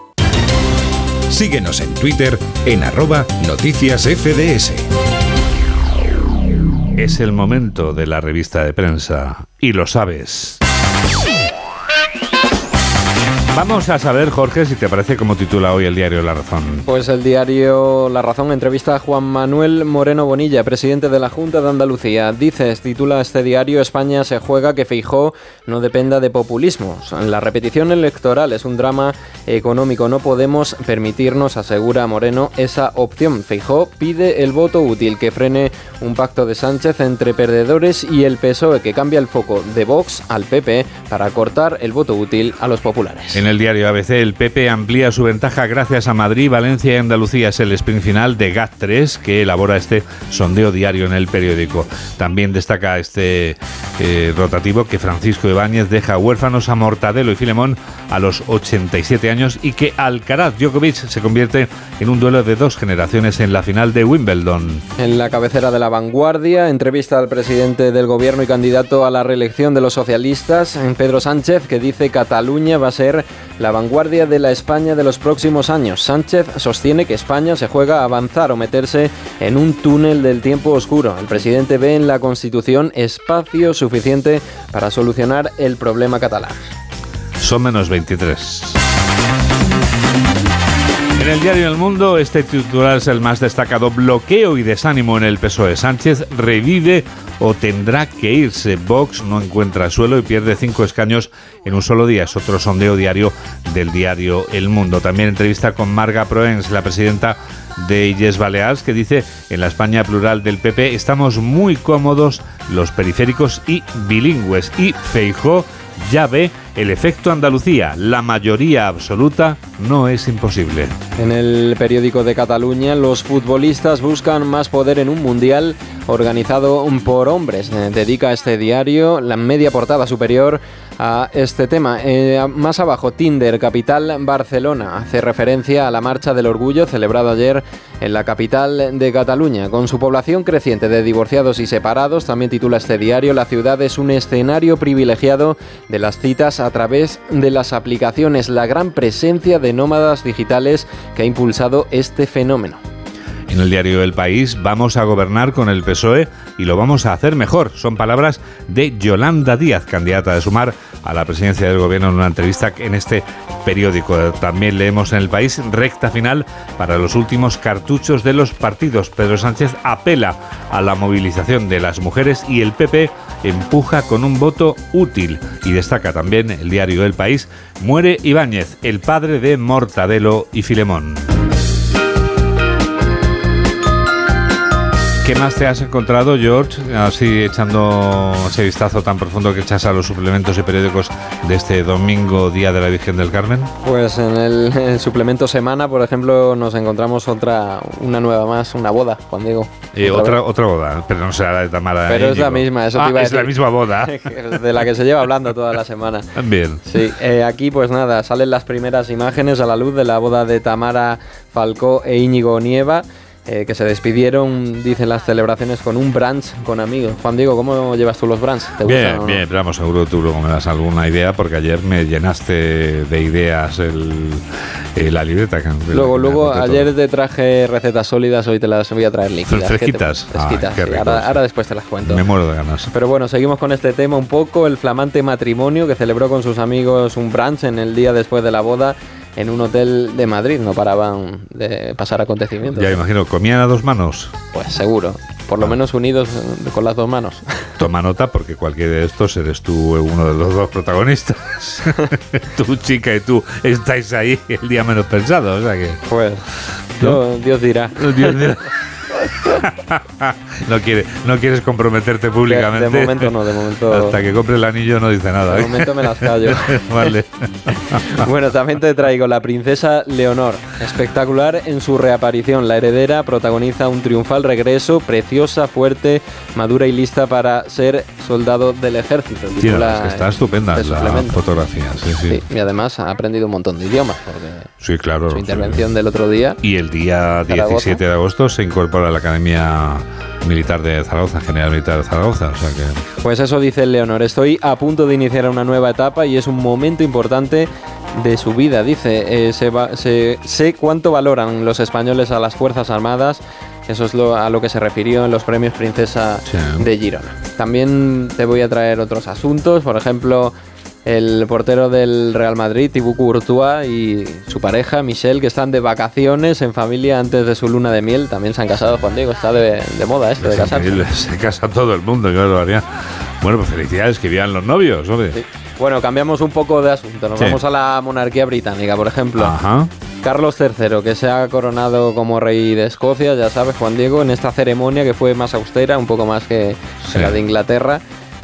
Síguenos en Twitter en arroba noticias FDS. Es el momento de la revista de prensa y lo sabes. Vamos a saber, Jorge, si te parece como titula hoy el diario La Razón. Pues el diario La Razón entrevista a Juan Manuel Moreno Bonilla, presidente de la Junta de Andalucía. Dice, titula este diario, España se juega que Feijó no dependa de populismos. La repetición electoral es un drama económico. No podemos permitirnos, asegura Moreno, esa opción. Feijó pide el voto útil que frene un pacto de Sánchez entre perdedores y el PSOE que cambia el foco de Vox al PP para cortar el voto útil a los populares. En el diario ABC, el PP amplía su ventaja gracias a Madrid, Valencia y Andalucía. Es el sprint final de GAT3 que elabora este sondeo diario en el periódico. También destaca este eh, rotativo que Francisco Ibáñez deja huérfanos a Mortadelo y Filemón a los 87 años y que Alcaraz Djokovic se convierte en un duelo de dos generaciones en la final de Wimbledon. En la cabecera de la vanguardia, entrevista al presidente del gobierno y candidato a la reelección de los socialistas, Pedro Sánchez, que dice Cataluña va a ser la vanguardia de la España de los próximos años. Sánchez sostiene que España se juega a avanzar o meterse en un túnel del tiempo oscuro. El presidente ve en la Constitución espacio suficiente para solucionar el problema catalán. Son menos 23. En el diario El Mundo, este titular es el más destacado. Bloqueo y desánimo en el PSOE. Sánchez revive o tendrá que irse. Vox no encuentra suelo y pierde cinco escaños en un solo día. Es otro sondeo diario del diario El Mundo. También entrevista con Marga Proens, la presidenta de Illes Balears, que dice en la España plural del PP estamos muy cómodos los periféricos y bilingües. Y Feijó ya ve el efecto Andalucía. La mayoría absoluta no es imposible. En el periódico de Cataluña, los futbolistas buscan más poder en un mundial organizado por hombres. Eh, dedica este diario la media portada superior a este tema. Eh, más abajo, Tinder, capital Barcelona, hace referencia a la Marcha del Orgullo celebrado ayer en la capital de Cataluña. Con su población creciente de divorciados y separados, también titula este diario, la ciudad es un escenario privilegiado de las citas a través de las aplicaciones, la gran presencia de nómadas digitales que ha impulsado este fenómeno. En el diario El País, vamos a gobernar con el PSOE y lo vamos a hacer mejor. Son palabras de Yolanda Díaz, candidata de Sumar a la presidencia del gobierno en una entrevista en este periódico. También leemos en El País recta final para los últimos cartuchos de los partidos. Pedro Sánchez apela a la movilización de las mujeres y el PP empuja con un voto útil. Y destaca también el diario El País, muere Ibáñez, el padre de Mortadelo y Filemón. ¿Qué más te has encontrado, George? Así echando ese vistazo tan profundo que echas a los suplementos y periódicos de este domingo, Día de la Virgen del Carmen. Pues en el, en el suplemento semana, por ejemplo, nos encontramos otra, una nueva más, una boda, Juan Diego. Eh, Otra otra, boda, pero no será la de Tamara. Pero es la misma, eso Ah, te iba a es la decir. misma boda. de la que se lleva hablando toda la semana. Bien. Sí, eh, aquí pues nada, salen las primeras imágenes a la luz de la boda de Tamara Falcó e Íñigo Nieva. Eh, que se despidieron, dicen las celebraciones, con un brunch con amigos. Juan Diego, ¿cómo llevas tú los brunch? ¿Te Bien, gustan o no? bien, pero vamos, seguro tú luego me das alguna idea porque ayer me llenaste de ideas el, eh, la libreta. la Luego, luego ayer te traje recetas sólidas, hoy te las voy a traer líquidas. ¿Qué te- Fresquitas. Fresquitas, qué sí. ahora, sí. ahora después te las cuento. todo. Me muero de ganas. Pero bueno, seguimos con este tema un poco. El flamante matrimonio que celebró con sus amigos un brunch en el día después de la boda en un hotel de Madrid. No paraban de pasar acontecimientos. Ya me imagino, ¿comían a dos manos? Pues seguro. Por lo menos unidos eh, con las dos manos. Toma nota porque cualquiera de estos eres tú uno de los dos protagonistas. tú, chica, y tú estáis ahí el día menos pensado. O sea que. Pues. ¿No? Dios dirá. Dios dirá. no, quiere, no quieres comprometerte públicamente. De, momento no, de momento. Hasta que compre el anillo no dice nada. De ¿eh? momento me las callo. vale. Bueno, también te traigo la princesa Leonor. Espectacular en su reaparición. La heredera protagoniza un triunfal regreso, preciosa, fuerte, madura y lista para ser soldado del ejército. Sí, es que está estupenda la suplemento. fotografía. Sí, sí. Sí, y además ha aprendido un montón de idiomas, porque Sí, claro. su intervención del otro día. Y el día Zaragoza. 17 de agosto se incorpora a la Academia Militar de Zaragoza, General Militar de Zaragoza. O sea que. Pues eso dice Leonor. Estoy a punto de iniciar una nueva etapa y es un momento importante de su vida. Dice, eh, se va- se- sé cuánto valoran los españoles a las Fuerzas Armadas. Eso es lo, a lo que se refirió en los premios Princesa de Girona. También te voy a traer otros asuntos. Por ejemplo, el portero del Real Madrid, Thibaut Courtois, y su pareja, Michelle, que están de vacaciones en familia antes de su luna de miel. También se han casado, Juan Diego. Está de, de moda esto de casarse. Se casa todo el mundo, claro, haría. Bueno, pues felicidades, que vivan los novios, hombre. Bueno, cambiamos un poco de asunto. Nos Sí. vamos a la monarquía británica, por ejemplo. Ajá. Carlos III, que se ha coronado como rey de Escocia, ya sabes, Juan Diego, en esta ceremonia que fue más austera, un poco más que Sí. la de Inglaterra,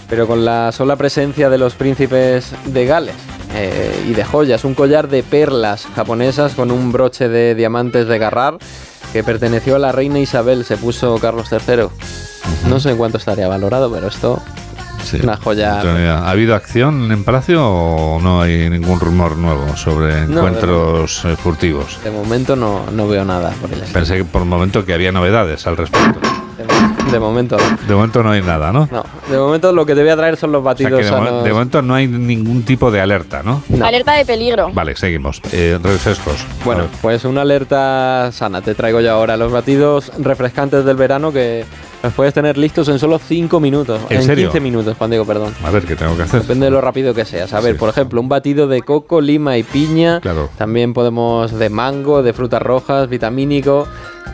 pero con la sola presencia de los príncipes de Gales. eh, y de joyas, un collar de perlas japonesas con un broche de diamantes de Garrar que perteneció a la reina Isabel, se puso Carlos III. No sé en cuánto estaría valorado, pero esto Sí. una joya. ¿Ha habido acción en Palacio o no hay ningún rumor nuevo sobre No, encuentros eh, furtivos? De momento no, no veo nada por el. Pensé que por un momento que había novedades al respecto. De momento no. De momento no hay nada, ¿no? No, de momento lo que te voy a traer son los O sea batidos que de, mo- sanos. de momento no hay ningún tipo de alerta, ¿no? Alerta de peligro. Vale, seguimos. Eh, refrescos. Bueno, pues una alerta sana te traigo yo ahora. Los batidos refrescantes del verano que los puedes tener listos en solo 5 minutos. ¿En serio? 15 minutos, Juan Diego, perdón. A ver, ¿qué tengo que hacer? Depende de lo rápido que seas. A ver, por ejemplo, un batido de coco, lima y piña. Claro. También podemos de mango, de frutas rojas, vitamínico.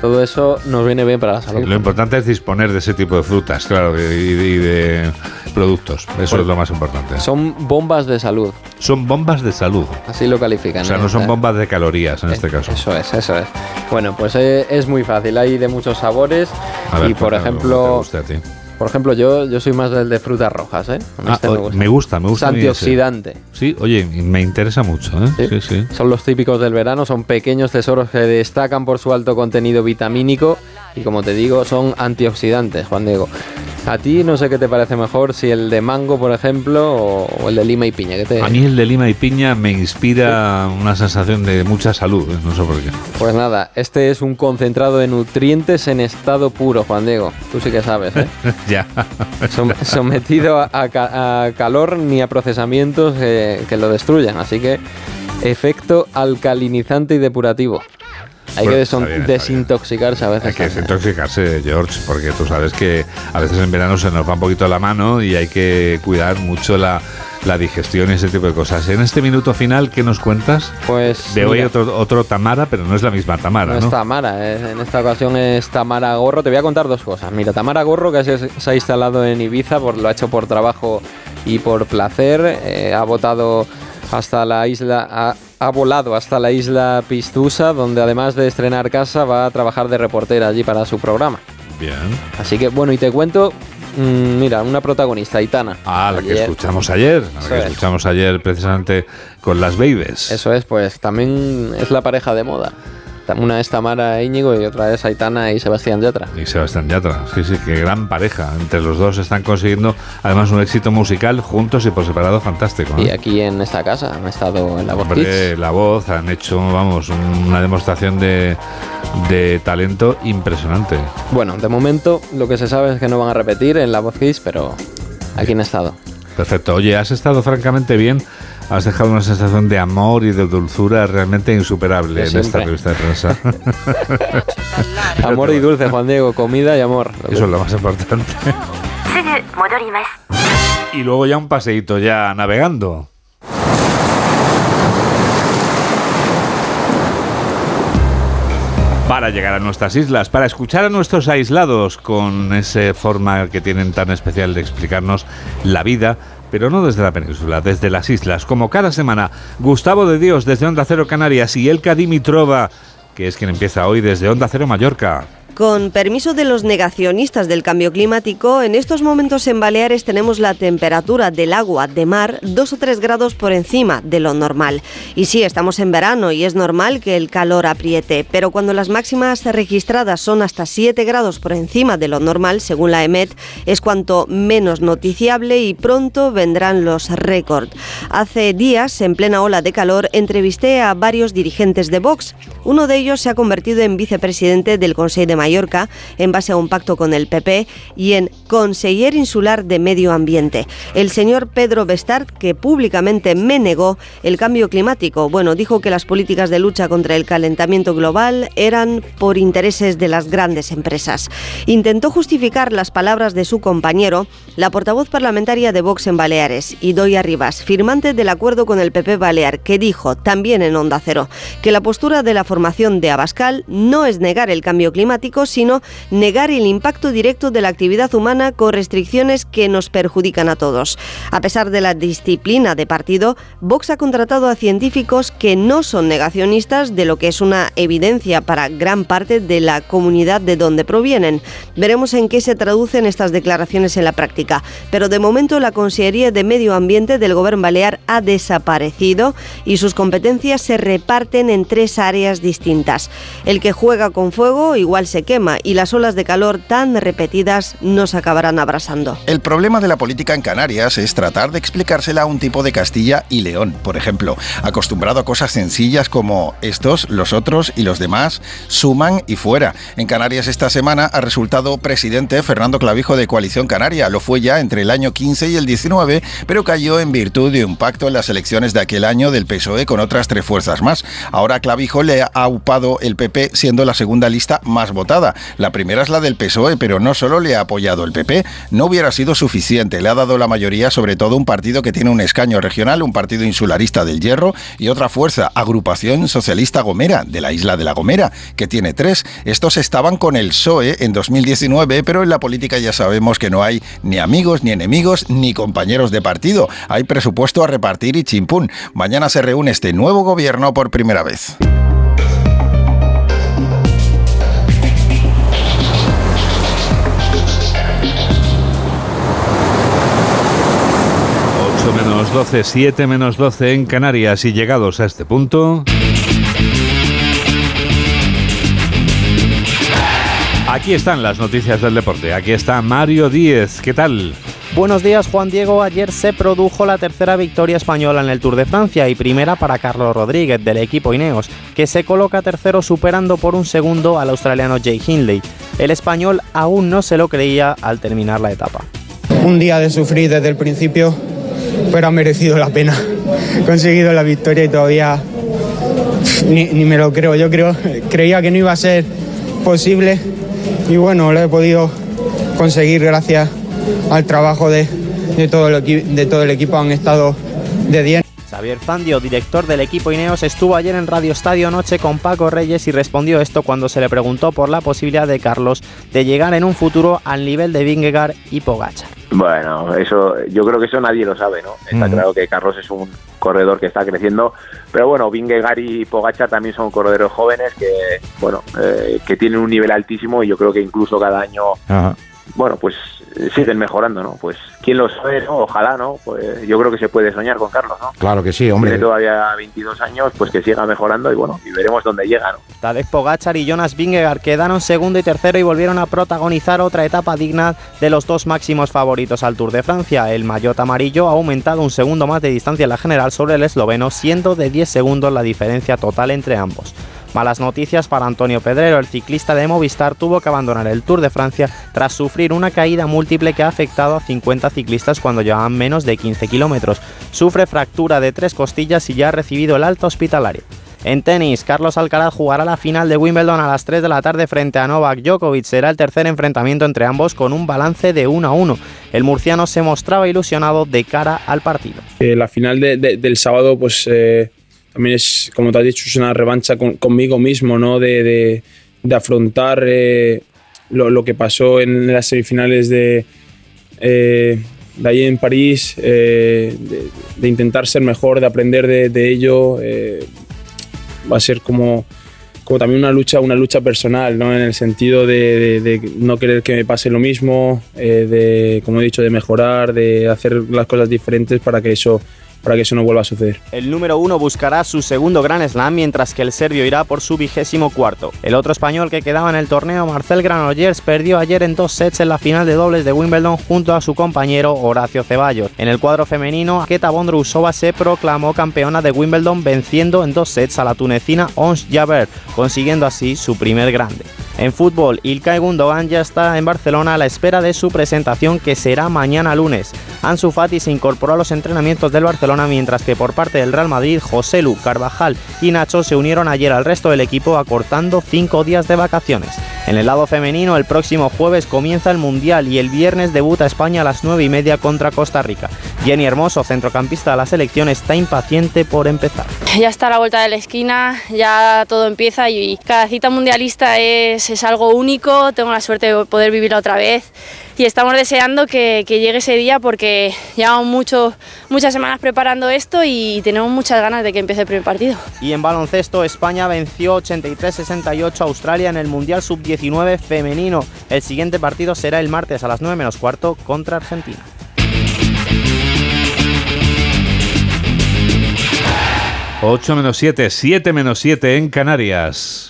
Todo eso nos viene bien para la salud. Lo importante es disponer de ese tipo de frutas, claro, y de, y de productos. Eso Por- es lo más importante. Son bombas de salud. Son bombas de salud. Así lo califican. O sea, ¿eh? no son Eh, bombas de calorías en este caso. Eso es, eso es. Bueno, pues eh, es muy fácil. Hay de muchos sabores. A ver, y por cuéntame, ejemplo, ¿cómo por ejemplo, yo, yo soy más del de frutas rojas, ¿eh? Ah, este me gusta, me gusta. Es antioxidante. Sí, oye, me interesa mucho, ¿eh? Sí, sí. Son los típicos del verano, son pequeños tesoros que destacan por su alto contenido vitamínico y como te digo, son antioxidantes, Juan Diego. A ti no sé qué te parece mejor, si el de mango, por ejemplo, o, o el de lima y piña. ¿qué te... A mí el de lima y piña me inspira una sensación de mucha salud, ¿eh? no sé por qué. Pues nada, este es un concentrado de nutrientes en estado puro, Juan Diego. Tú sí que sabes, ¿eh? ya. Sometido a, a ca- a calor ni a procesamientos eh, que lo destruyan. Así que efecto alcalinizante y depurativo. Hay Bueno, que bien, desintoxicarse a veces. Hay que también. desintoxicarse, George, porque tú sabes que a veces en verano se nos va un poquito la mano y hay que cuidar mucho la, la digestión y ese tipo de cosas. En este minuto final, ¿qué nos cuentas? Pues De hoy otro, otro Tamara, pero no es la misma Tamara, no ¿no? es Tamara, eh, en esta ocasión es Tamara Gorro. Te voy a contar dos cosas. Mira, Tamara Gorro, que se, se ha instalado en Ibiza, por, lo ha hecho por trabajo y por placer. eh, ha votado hasta la isla, ha, ha volado hasta la isla Pistusa, donde además de estrenar casa va a trabajar de reportera allí para su programa. Bien. Así que bueno, y te cuento, mm, mira, una protagonista, Aitana. Ah, la que escuchamos ayer. La Eso que es. escuchamos ayer precisamente con las Babies. Eso es, pues también es la pareja de moda. Una es Tamara Íñigo y otra es Aitana y Sebastián Yatra. Y Sebastián Yatra, sí, sí, qué gran pareja. Entre los dos están consiguiendo además un éxito musical juntos y por separado fantástico. Y ¿eh? aquí en esta casa han estado en la voz Hombre, Kids. la voz, han hecho, vamos, una demostración de, de talento impresionante. Bueno, de momento lo que se sabe es que no van a repetir en la voz Kids, pero aquí han estado. Perfecto. Oye, has estado francamente bien. Has dejado una sensación de amor y de dulzura realmente insuperable en esta revista de prensa. Amor y dulce, Juan Diego, comida y amor. Eso es lo más importante. Y luego ya un paseíto ya navegando. Para llegar a nuestras islas, para escuchar a nuestros aislados con esa forma que tienen tan especial de explicarnos la vida, pero no desde la península, desde las islas, como cada semana. Gustavo de Dios desde Onda Cero Canarias y Elka Dimitrova, que es quien empieza hoy desde Onda Cero Mallorca. Con permiso de los negacionistas del cambio climático, en estos momentos en Baleares tenemos la temperatura del agua de mar 2 o 3 grados por encima de lo normal. Y sí, estamos en verano y es normal que el calor apriete, pero cuando las máximas registradas son hasta 7 grados por encima de lo normal, según la EMET, es cuanto menos noticiable y pronto vendrán los récords. Hace días, en plena ola de calor, entrevisté a varios dirigentes de Vox. Uno de ellos se ha convertido en vicepresidente del Consejo de Mallorca en base a un pacto con el PP y en conseller insular de medio ambiente. El señor Pedro Bestart, que públicamente me negó el cambio climático, bueno, dijo que las políticas de lucha contra el calentamiento global eran por intereses de las grandes empresas. Intentó justificar las palabras de su compañero, la portavoz parlamentaria de Vox en Baleares, Idoia Rivas, firmante del acuerdo con el PP Balear, que dijo, también en Onda Cero, que la postura de la formación de Abascal no es negar el cambio climático, sino negar el impacto directo de la actividad humana con restricciones que nos perjudican a todos. A pesar de la disciplina de partido, Vox ha contratado a científicos que no son negacionistas de lo que es una evidencia para gran parte de la comunidad de donde provienen. Veremos en qué se traducen estas declaraciones en la práctica, pero de momento la Consellería de Medio Ambiente del Gobierno Balear ha desaparecido y sus competencias se reparten en tres áreas distintas. El que juega con fuego igual se quema y las olas de calor tan repetidas nos acabarán abrasando. El problema de la política en Canarias es tratar de explicársela a un tipo de Castilla y León, por ejemplo, acostumbrado a cosas sencillas como estos, los otros y los demás suman y fuera. En Canarias esta semana ha resultado presidente Fernando Clavijo de Coalición Canaria. Lo fue ya entre el año 15 y el 19, pero cayó en virtud de un pacto en las elecciones de aquel año del PSOE con otras tres fuerzas más. Ahora Clavijo le ha upado el PP siendo la segunda lista más votada. La primera es la del PSOE, pero no solo le ha apoyado el PP, no hubiera sido suficiente. Le ha dado la mayoría, sobre todo un partido que tiene un escaño regional, un partido insularista del Hierro y otra fuerza, Agrupación Socialista Gomera, de la isla de La Gomera, que tiene tres. Estos estaban con el PSOE en 2019, pero en la política ya sabemos que no hay ni amigos, ni enemigos, ni compañeros de partido. Hay presupuesto a repartir y chimpún. Mañana se reúne este nuevo gobierno por primera vez. Menos 12, 7 menos 12 en Canarias y llegados a este punto... Aquí están las noticias del deporte. Aquí está Mario Díez. ¿Qué tal? Buenos días Juan Diego, ayer se produjo la tercera victoria española en el Tour de Francia y primera para Carlos Rodríguez del equipo Ineos, que se coloca tercero superando por un segundo al australiano Jay Hindley. El español aún no se lo creía al terminar la etapa. Un día de sufrir desde el principio, pero ha merecido la pena. He conseguido la victoria y todavía ni, me lo creo. Yo creo, creía que no iba a ser posible y bueno, lo he podido conseguir gracias al trabajo de, de, todo, el equipo. Han estado de 10. Xavier Zandio, director del equipo Ineos, estuvo ayer en Radio Estadio Noche con Paco Reyes y respondió esto cuando se le preguntó por la posibilidad de Carlos de llegar en un futuro al nivel de Vingegaard y Pogacar. Bueno, eso, yo creo que eso nadie lo sabe, ¿no? Está Ujú. claro que Carlos es un corredor que está creciendo, pero bueno, Vingegaard y Pogacar también son corredores jóvenes que, bueno, eh, que tienen un nivel altísimo y yo creo que incluso cada año, Ajá. bueno, pues siguen mejorando, ¿no? Pues quién lo sabe, ¿no? Ojalá, ¿no? Pues yo creo que se puede soñar con Carlos, ¿no? Claro que sí, hombre. Tiene todavía 22 años, pues que siga mejorando y bueno, y veremos dónde llega, ¿no? Tadej Pogacar y Jonas Vingegaard quedaron segundo y tercero y volvieron a protagonizar otra etapa digna de los dos máximos favoritos al Tour de Francia. El maillot amarillo ha aumentado un segundo más de distancia en la general sobre el esloveno, siendo de 10 segundos la diferencia total entre ambos. Malas noticias para Antonio Pedrero, el ciclista de Movistar tuvo que abandonar el Tour de Francia tras sufrir una caída múltiple que ha afectado a 50 ciclistas cuando llevaban menos de 15 kilómetros. Sufre fractura de tres costillas y ya ha recibido el alta hospitalario. En tenis, Carlos Alcaraz jugará la final de Wimbledon a las 3 de la tarde frente a Novak Djokovic. Será el tercer enfrentamiento entre ambos con un balance de 1 a 1. El murciano se mostraba ilusionado de cara al partido. Eh, la final de- de- del sábado, pues eh, también es, como te has dicho, es una revancha con- conmigo mismo, ¿no? De, de- afrontar eh, lo, lo que pasó en las semifinales de, eh, de ahí en París, eh, de, intentar ser mejor, de aprender de, de ello. eh, va a ser como, como también una lucha, una lucha personal, ¿no? En el sentido de, no querer que me pase lo mismo, de, como he dicho, de mejorar, de hacer las cosas diferentes para que eso, para que eso no vuelva a suceder. El número uno buscará su segundo Grand Slam, mientras que el serbio irá por su vigésimo cuarto. El otro español que quedaba en el torneo, Marcel Granollers, perdió ayer en dos sets en la final de dobles de Wimbledon junto a su compañero Horacio Ceballos. En el cuadro femenino, Keta Bondrousova se proclamó campeona de Wimbledon venciendo en dos sets a la tunecina Ons Jabeur, consiguiendo así su primer grande. En fútbol, Ilkay Gundogan ya está en Barcelona a la espera de su presentación que será mañana lunes. Ansu Fati se incorporó a los entrenamientos del Barcelona mientras que por parte del Real Madrid, José Lu, Carvajal y Nacho se unieron ayer al resto del equipo acortando cinco días de vacaciones. En el lado femenino, el próximo jueves comienza el Mundial y el viernes debuta España a las 9 y media contra Costa Rica. Jenny Hermoso, centrocampista de la selección, está impaciente por empezar. Ya está a la vuelta de la esquina, ya todo empieza y cada cita mundialista es, es algo único, tengo la suerte de poder vivirla otra vez y estamos deseando que, que llegue ese día porque llevamos mucho, muchas semanas preparando esto y tenemos muchas ganas de que empiece el primer partido. Y en baloncesto, España venció 83-68 a Australia en el Mundial Sub-19 femenino. El siguiente partido será el martes a las 9 menos cuarto contra Argentina. Ocho menos 7, 7 menos 7 en Canarias.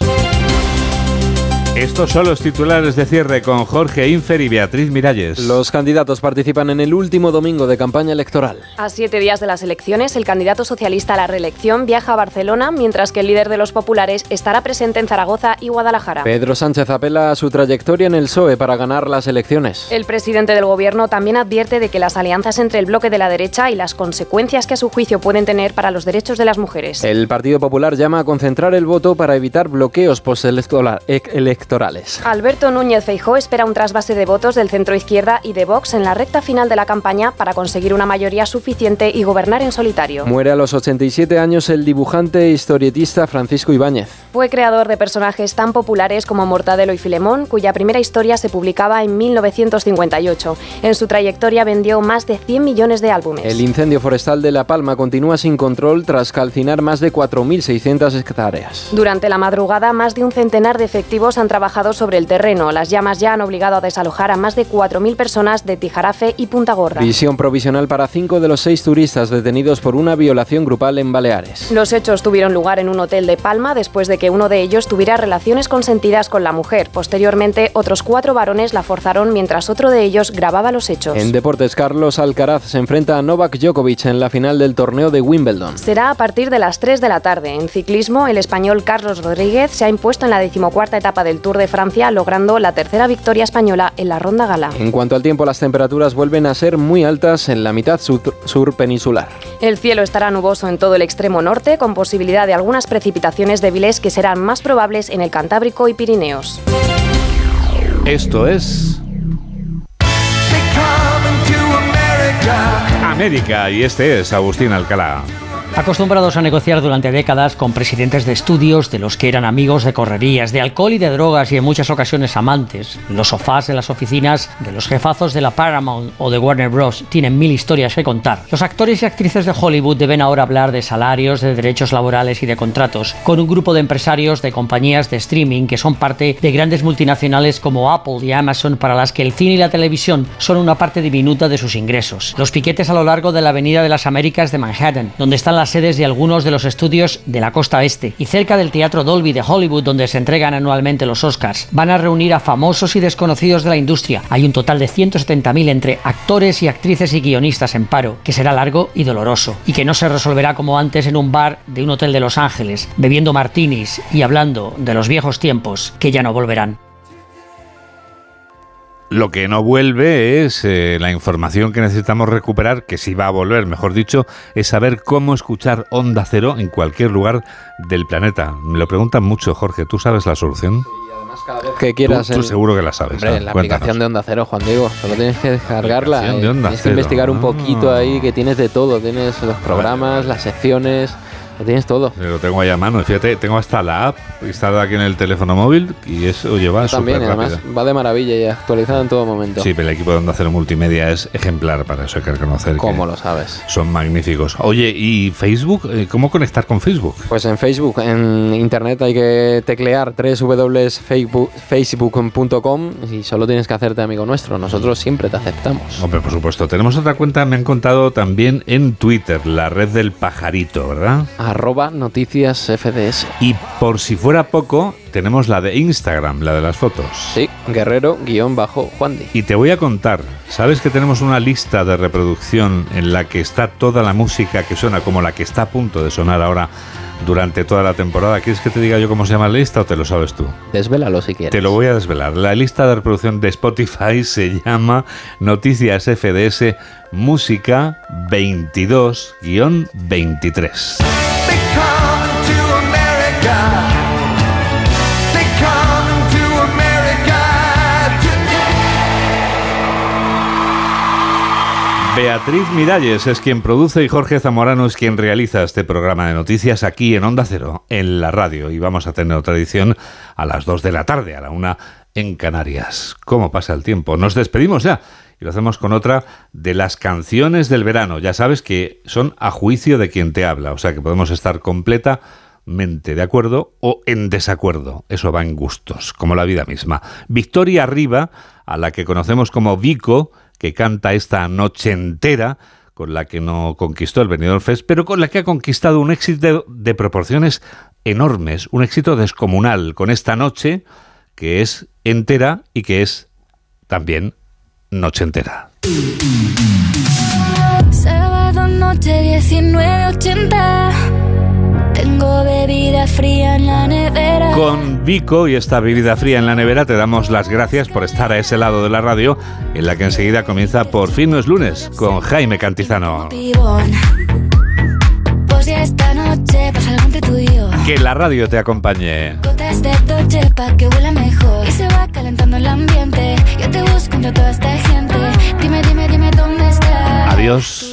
Estos son los titulares de cierre con Jorge Infer y Beatriz Miralles. Los candidatos participan en el último domingo de campaña electoral. A siete días de las elecciones, el candidato socialista a la reelección viaja a Barcelona, mientras que el líder de los populares estará presente en Zaragoza y Guadalajara. Pedro Sánchez apela a su trayectoria en el PSOE para ganar las elecciones. El presidente del gobierno también advierte de que las alianzas entre el bloque de la derecha y las consecuencias que a su juicio pueden tener para los derechos de las mujeres. El Partido Popular llama a concentrar el voto para evitar bloqueos postelectorales. Alberto Núñez Feijó espera un trasvase de votos del centro izquierda y de Vox en la recta final de la campaña para conseguir una mayoría suficiente y gobernar en solitario. Muere a los 87 años el dibujante e historietista Francisco Ibáñez. Fue creador de personajes tan populares como Mortadelo y Filemón, cuya primera historia se publicaba en 1958. En su trayectoria vendió más de 100 millones de álbumes. El incendio forestal de La Palma continúa sin control tras calcinar más de 4.600 hectáreas. Durante la madrugada, más de un centenar de efectivos han trabajado sobre el terreno. Las llamas ya han obligado a desalojar a más de 4.000 personas de Tijarafe y Punta Gorda. Visión provisional para cinco de los seis turistas detenidos por una violación grupal en Baleares. Los hechos tuvieron lugar en un hotel de Palma después de que uno de ellos tuviera relaciones consentidas con la mujer. Posteriormente, otros cuatro varones la forzaron mientras otro de ellos grababa los hechos. En deportes, Carlos Alcaraz se enfrenta a Novak Djokovic en la final del torneo de Wimbledon. Será a partir de las 3 de la tarde. En ciclismo, el español Carlos Rodríguez se ha impuesto en la decimocuarta etapa del Tour de Francia, logrando la tercera victoria española en la ronda gala. En cuanto al tiempo, las temperaturas vuelven a ser muy altas en la mitad sur, sur peninsular. El cielo estará nuboso en todo el extremo norte, con posibilidad de algunas precipitaciones débiles que serán más probables en el Cantábrico y Pirineos. Esto es América y este es Agustín Alcalá. Acostumbrados a negociar durante décadas con presidentes de estudios, de los que eran amigos de correrías, de alcohol y de drogas y en muchas ocasiones amantes, los sofás de las oficinas de los jefazos de la Paramount o de Warner Bros. tienen mil historias que contar. Los actores y actrices de Hollywood deben ahora hablar de salarios, de derechos laborales y de contratos con un grupo de empresarios de compañías de streaming que son parte de grandes multinacionales como Apple y Amazon para las que el cine y la televisión son una parte diminuta de sus ingresos. Los piquetes a lo largo de la Avenida de las Américas de Manhattan, donde están las sedes de algunos de los estudios de la costa este, y cerca del Teatro Dolby de Hollywood, donde se entregan anualmente los Oscars, van a reunir a famosos y desconocidos de la industria. Hay un total de 170.000 entre actores y actrices y guionistas en paro, que será largo y doloroso, y que no se resolverá como antes en un bar de un hotel de Los Ángeles, bebiendo martinis y hablando de los viejos tiempos que ya no volverán. Lo que no vuelve es eh, la información que necesitamos recuperar, que si va a volver, mejor dicho, es saber cómo escuchar Onda Cero en cualquier lugar del planeta. Me lo preguntan mucho, Jorge. ¿Tú sabes la solución? que quieras. Tú, tú seguro que la sabes. Hombre, ¿eh? la Cuéntanos. aplicación de Onda Cero, Juan Diego. Solo tienes que descargarla. Eh, Onda tienes que investigar un poquito Ah. ahí, que tienes de todo. Tienes los programas, las secciones, lo tienes todo. Lo tengo ahí a mano. Fíjate, tengo hasta la app instalada aquí en el teléfono móvil y eso lleva También, además, va de maravilla y actualizada en todo momento. Sí, pero el equipo de Onda Cero Multimedia es ejemplar para eso, hay que reconocer. ¿Cómo que lo sabes? Son magníficos. Oye, ¿y Facebook? Eh, ¿Cómo conectar con Facebook? Pues en Facebook, en internet hay que teclear www.facebook.com y solo tienes que hacerte amigo nuestro. Nosotros siempre te aceptamos. Hombre, por supuesto. Tenemos otra cuenta, me han contado también en Twitter, la red del pajarito, ¿verdad? Arroba noticias FDS. Y por si fuera poco, tenemos la de Instagram, la de las fotos. Sí, guerrero-juan Di. Y te voy a contar, ¿sabes que tenemos una lista de reproducción en la que está toda la música que suena como la que está a punto de sonar ahora durante toda la temporada? ¿Quieres que te diga yo cómo se llama la lista o te lo sabes tú? Desvélalo si quieres. Te lo voy a desvelar. La lista de reproducción de Spotify se llama Noticias FDS Música 22-23. Beatriz Miralles es quien produce y Jorge Zamorano es quien realiza este programa de noticias aquí en Onda Cero, en la radio. Y vamos a tener otra edición a las 2 de la tarde, a la 1 en Canarias. ¿Cómo pasa el tiempo? Nos despedimos ya y lo hacemos con otra de las canciones del verano. Ya sabes que son a juicio de quien te habla, o sea que podemos estar completamente de acuerdo o en desacuerdo. Eso va en gustos, como la vida misma. Victoria Riva, a la que conocemos como Vico, que canta esta noche entera, con la que no conquistó el Benidorm Fest, pero con la que ha conquistado un éxito de proporciones enormes, un éxito descomunal, con esta noche que es entera y que es también noche entera. Sábado noche 19.80 Tengo bebida fría en la nevera Con Vico y esta bebida fría en la nevera te damos las gracias por estar a ese lado de la radio, en la que enseguida comienza Por fin no es lunes, con Jaime Cantizano. Pues ya esta noche pasa algo Que la radio te acompañe. Gotas de Dolce pa' que huela mejor Y se va calentando el ambiente Yo te busco entre toda esta gente Dime, dime, dime dónde estás Adiós.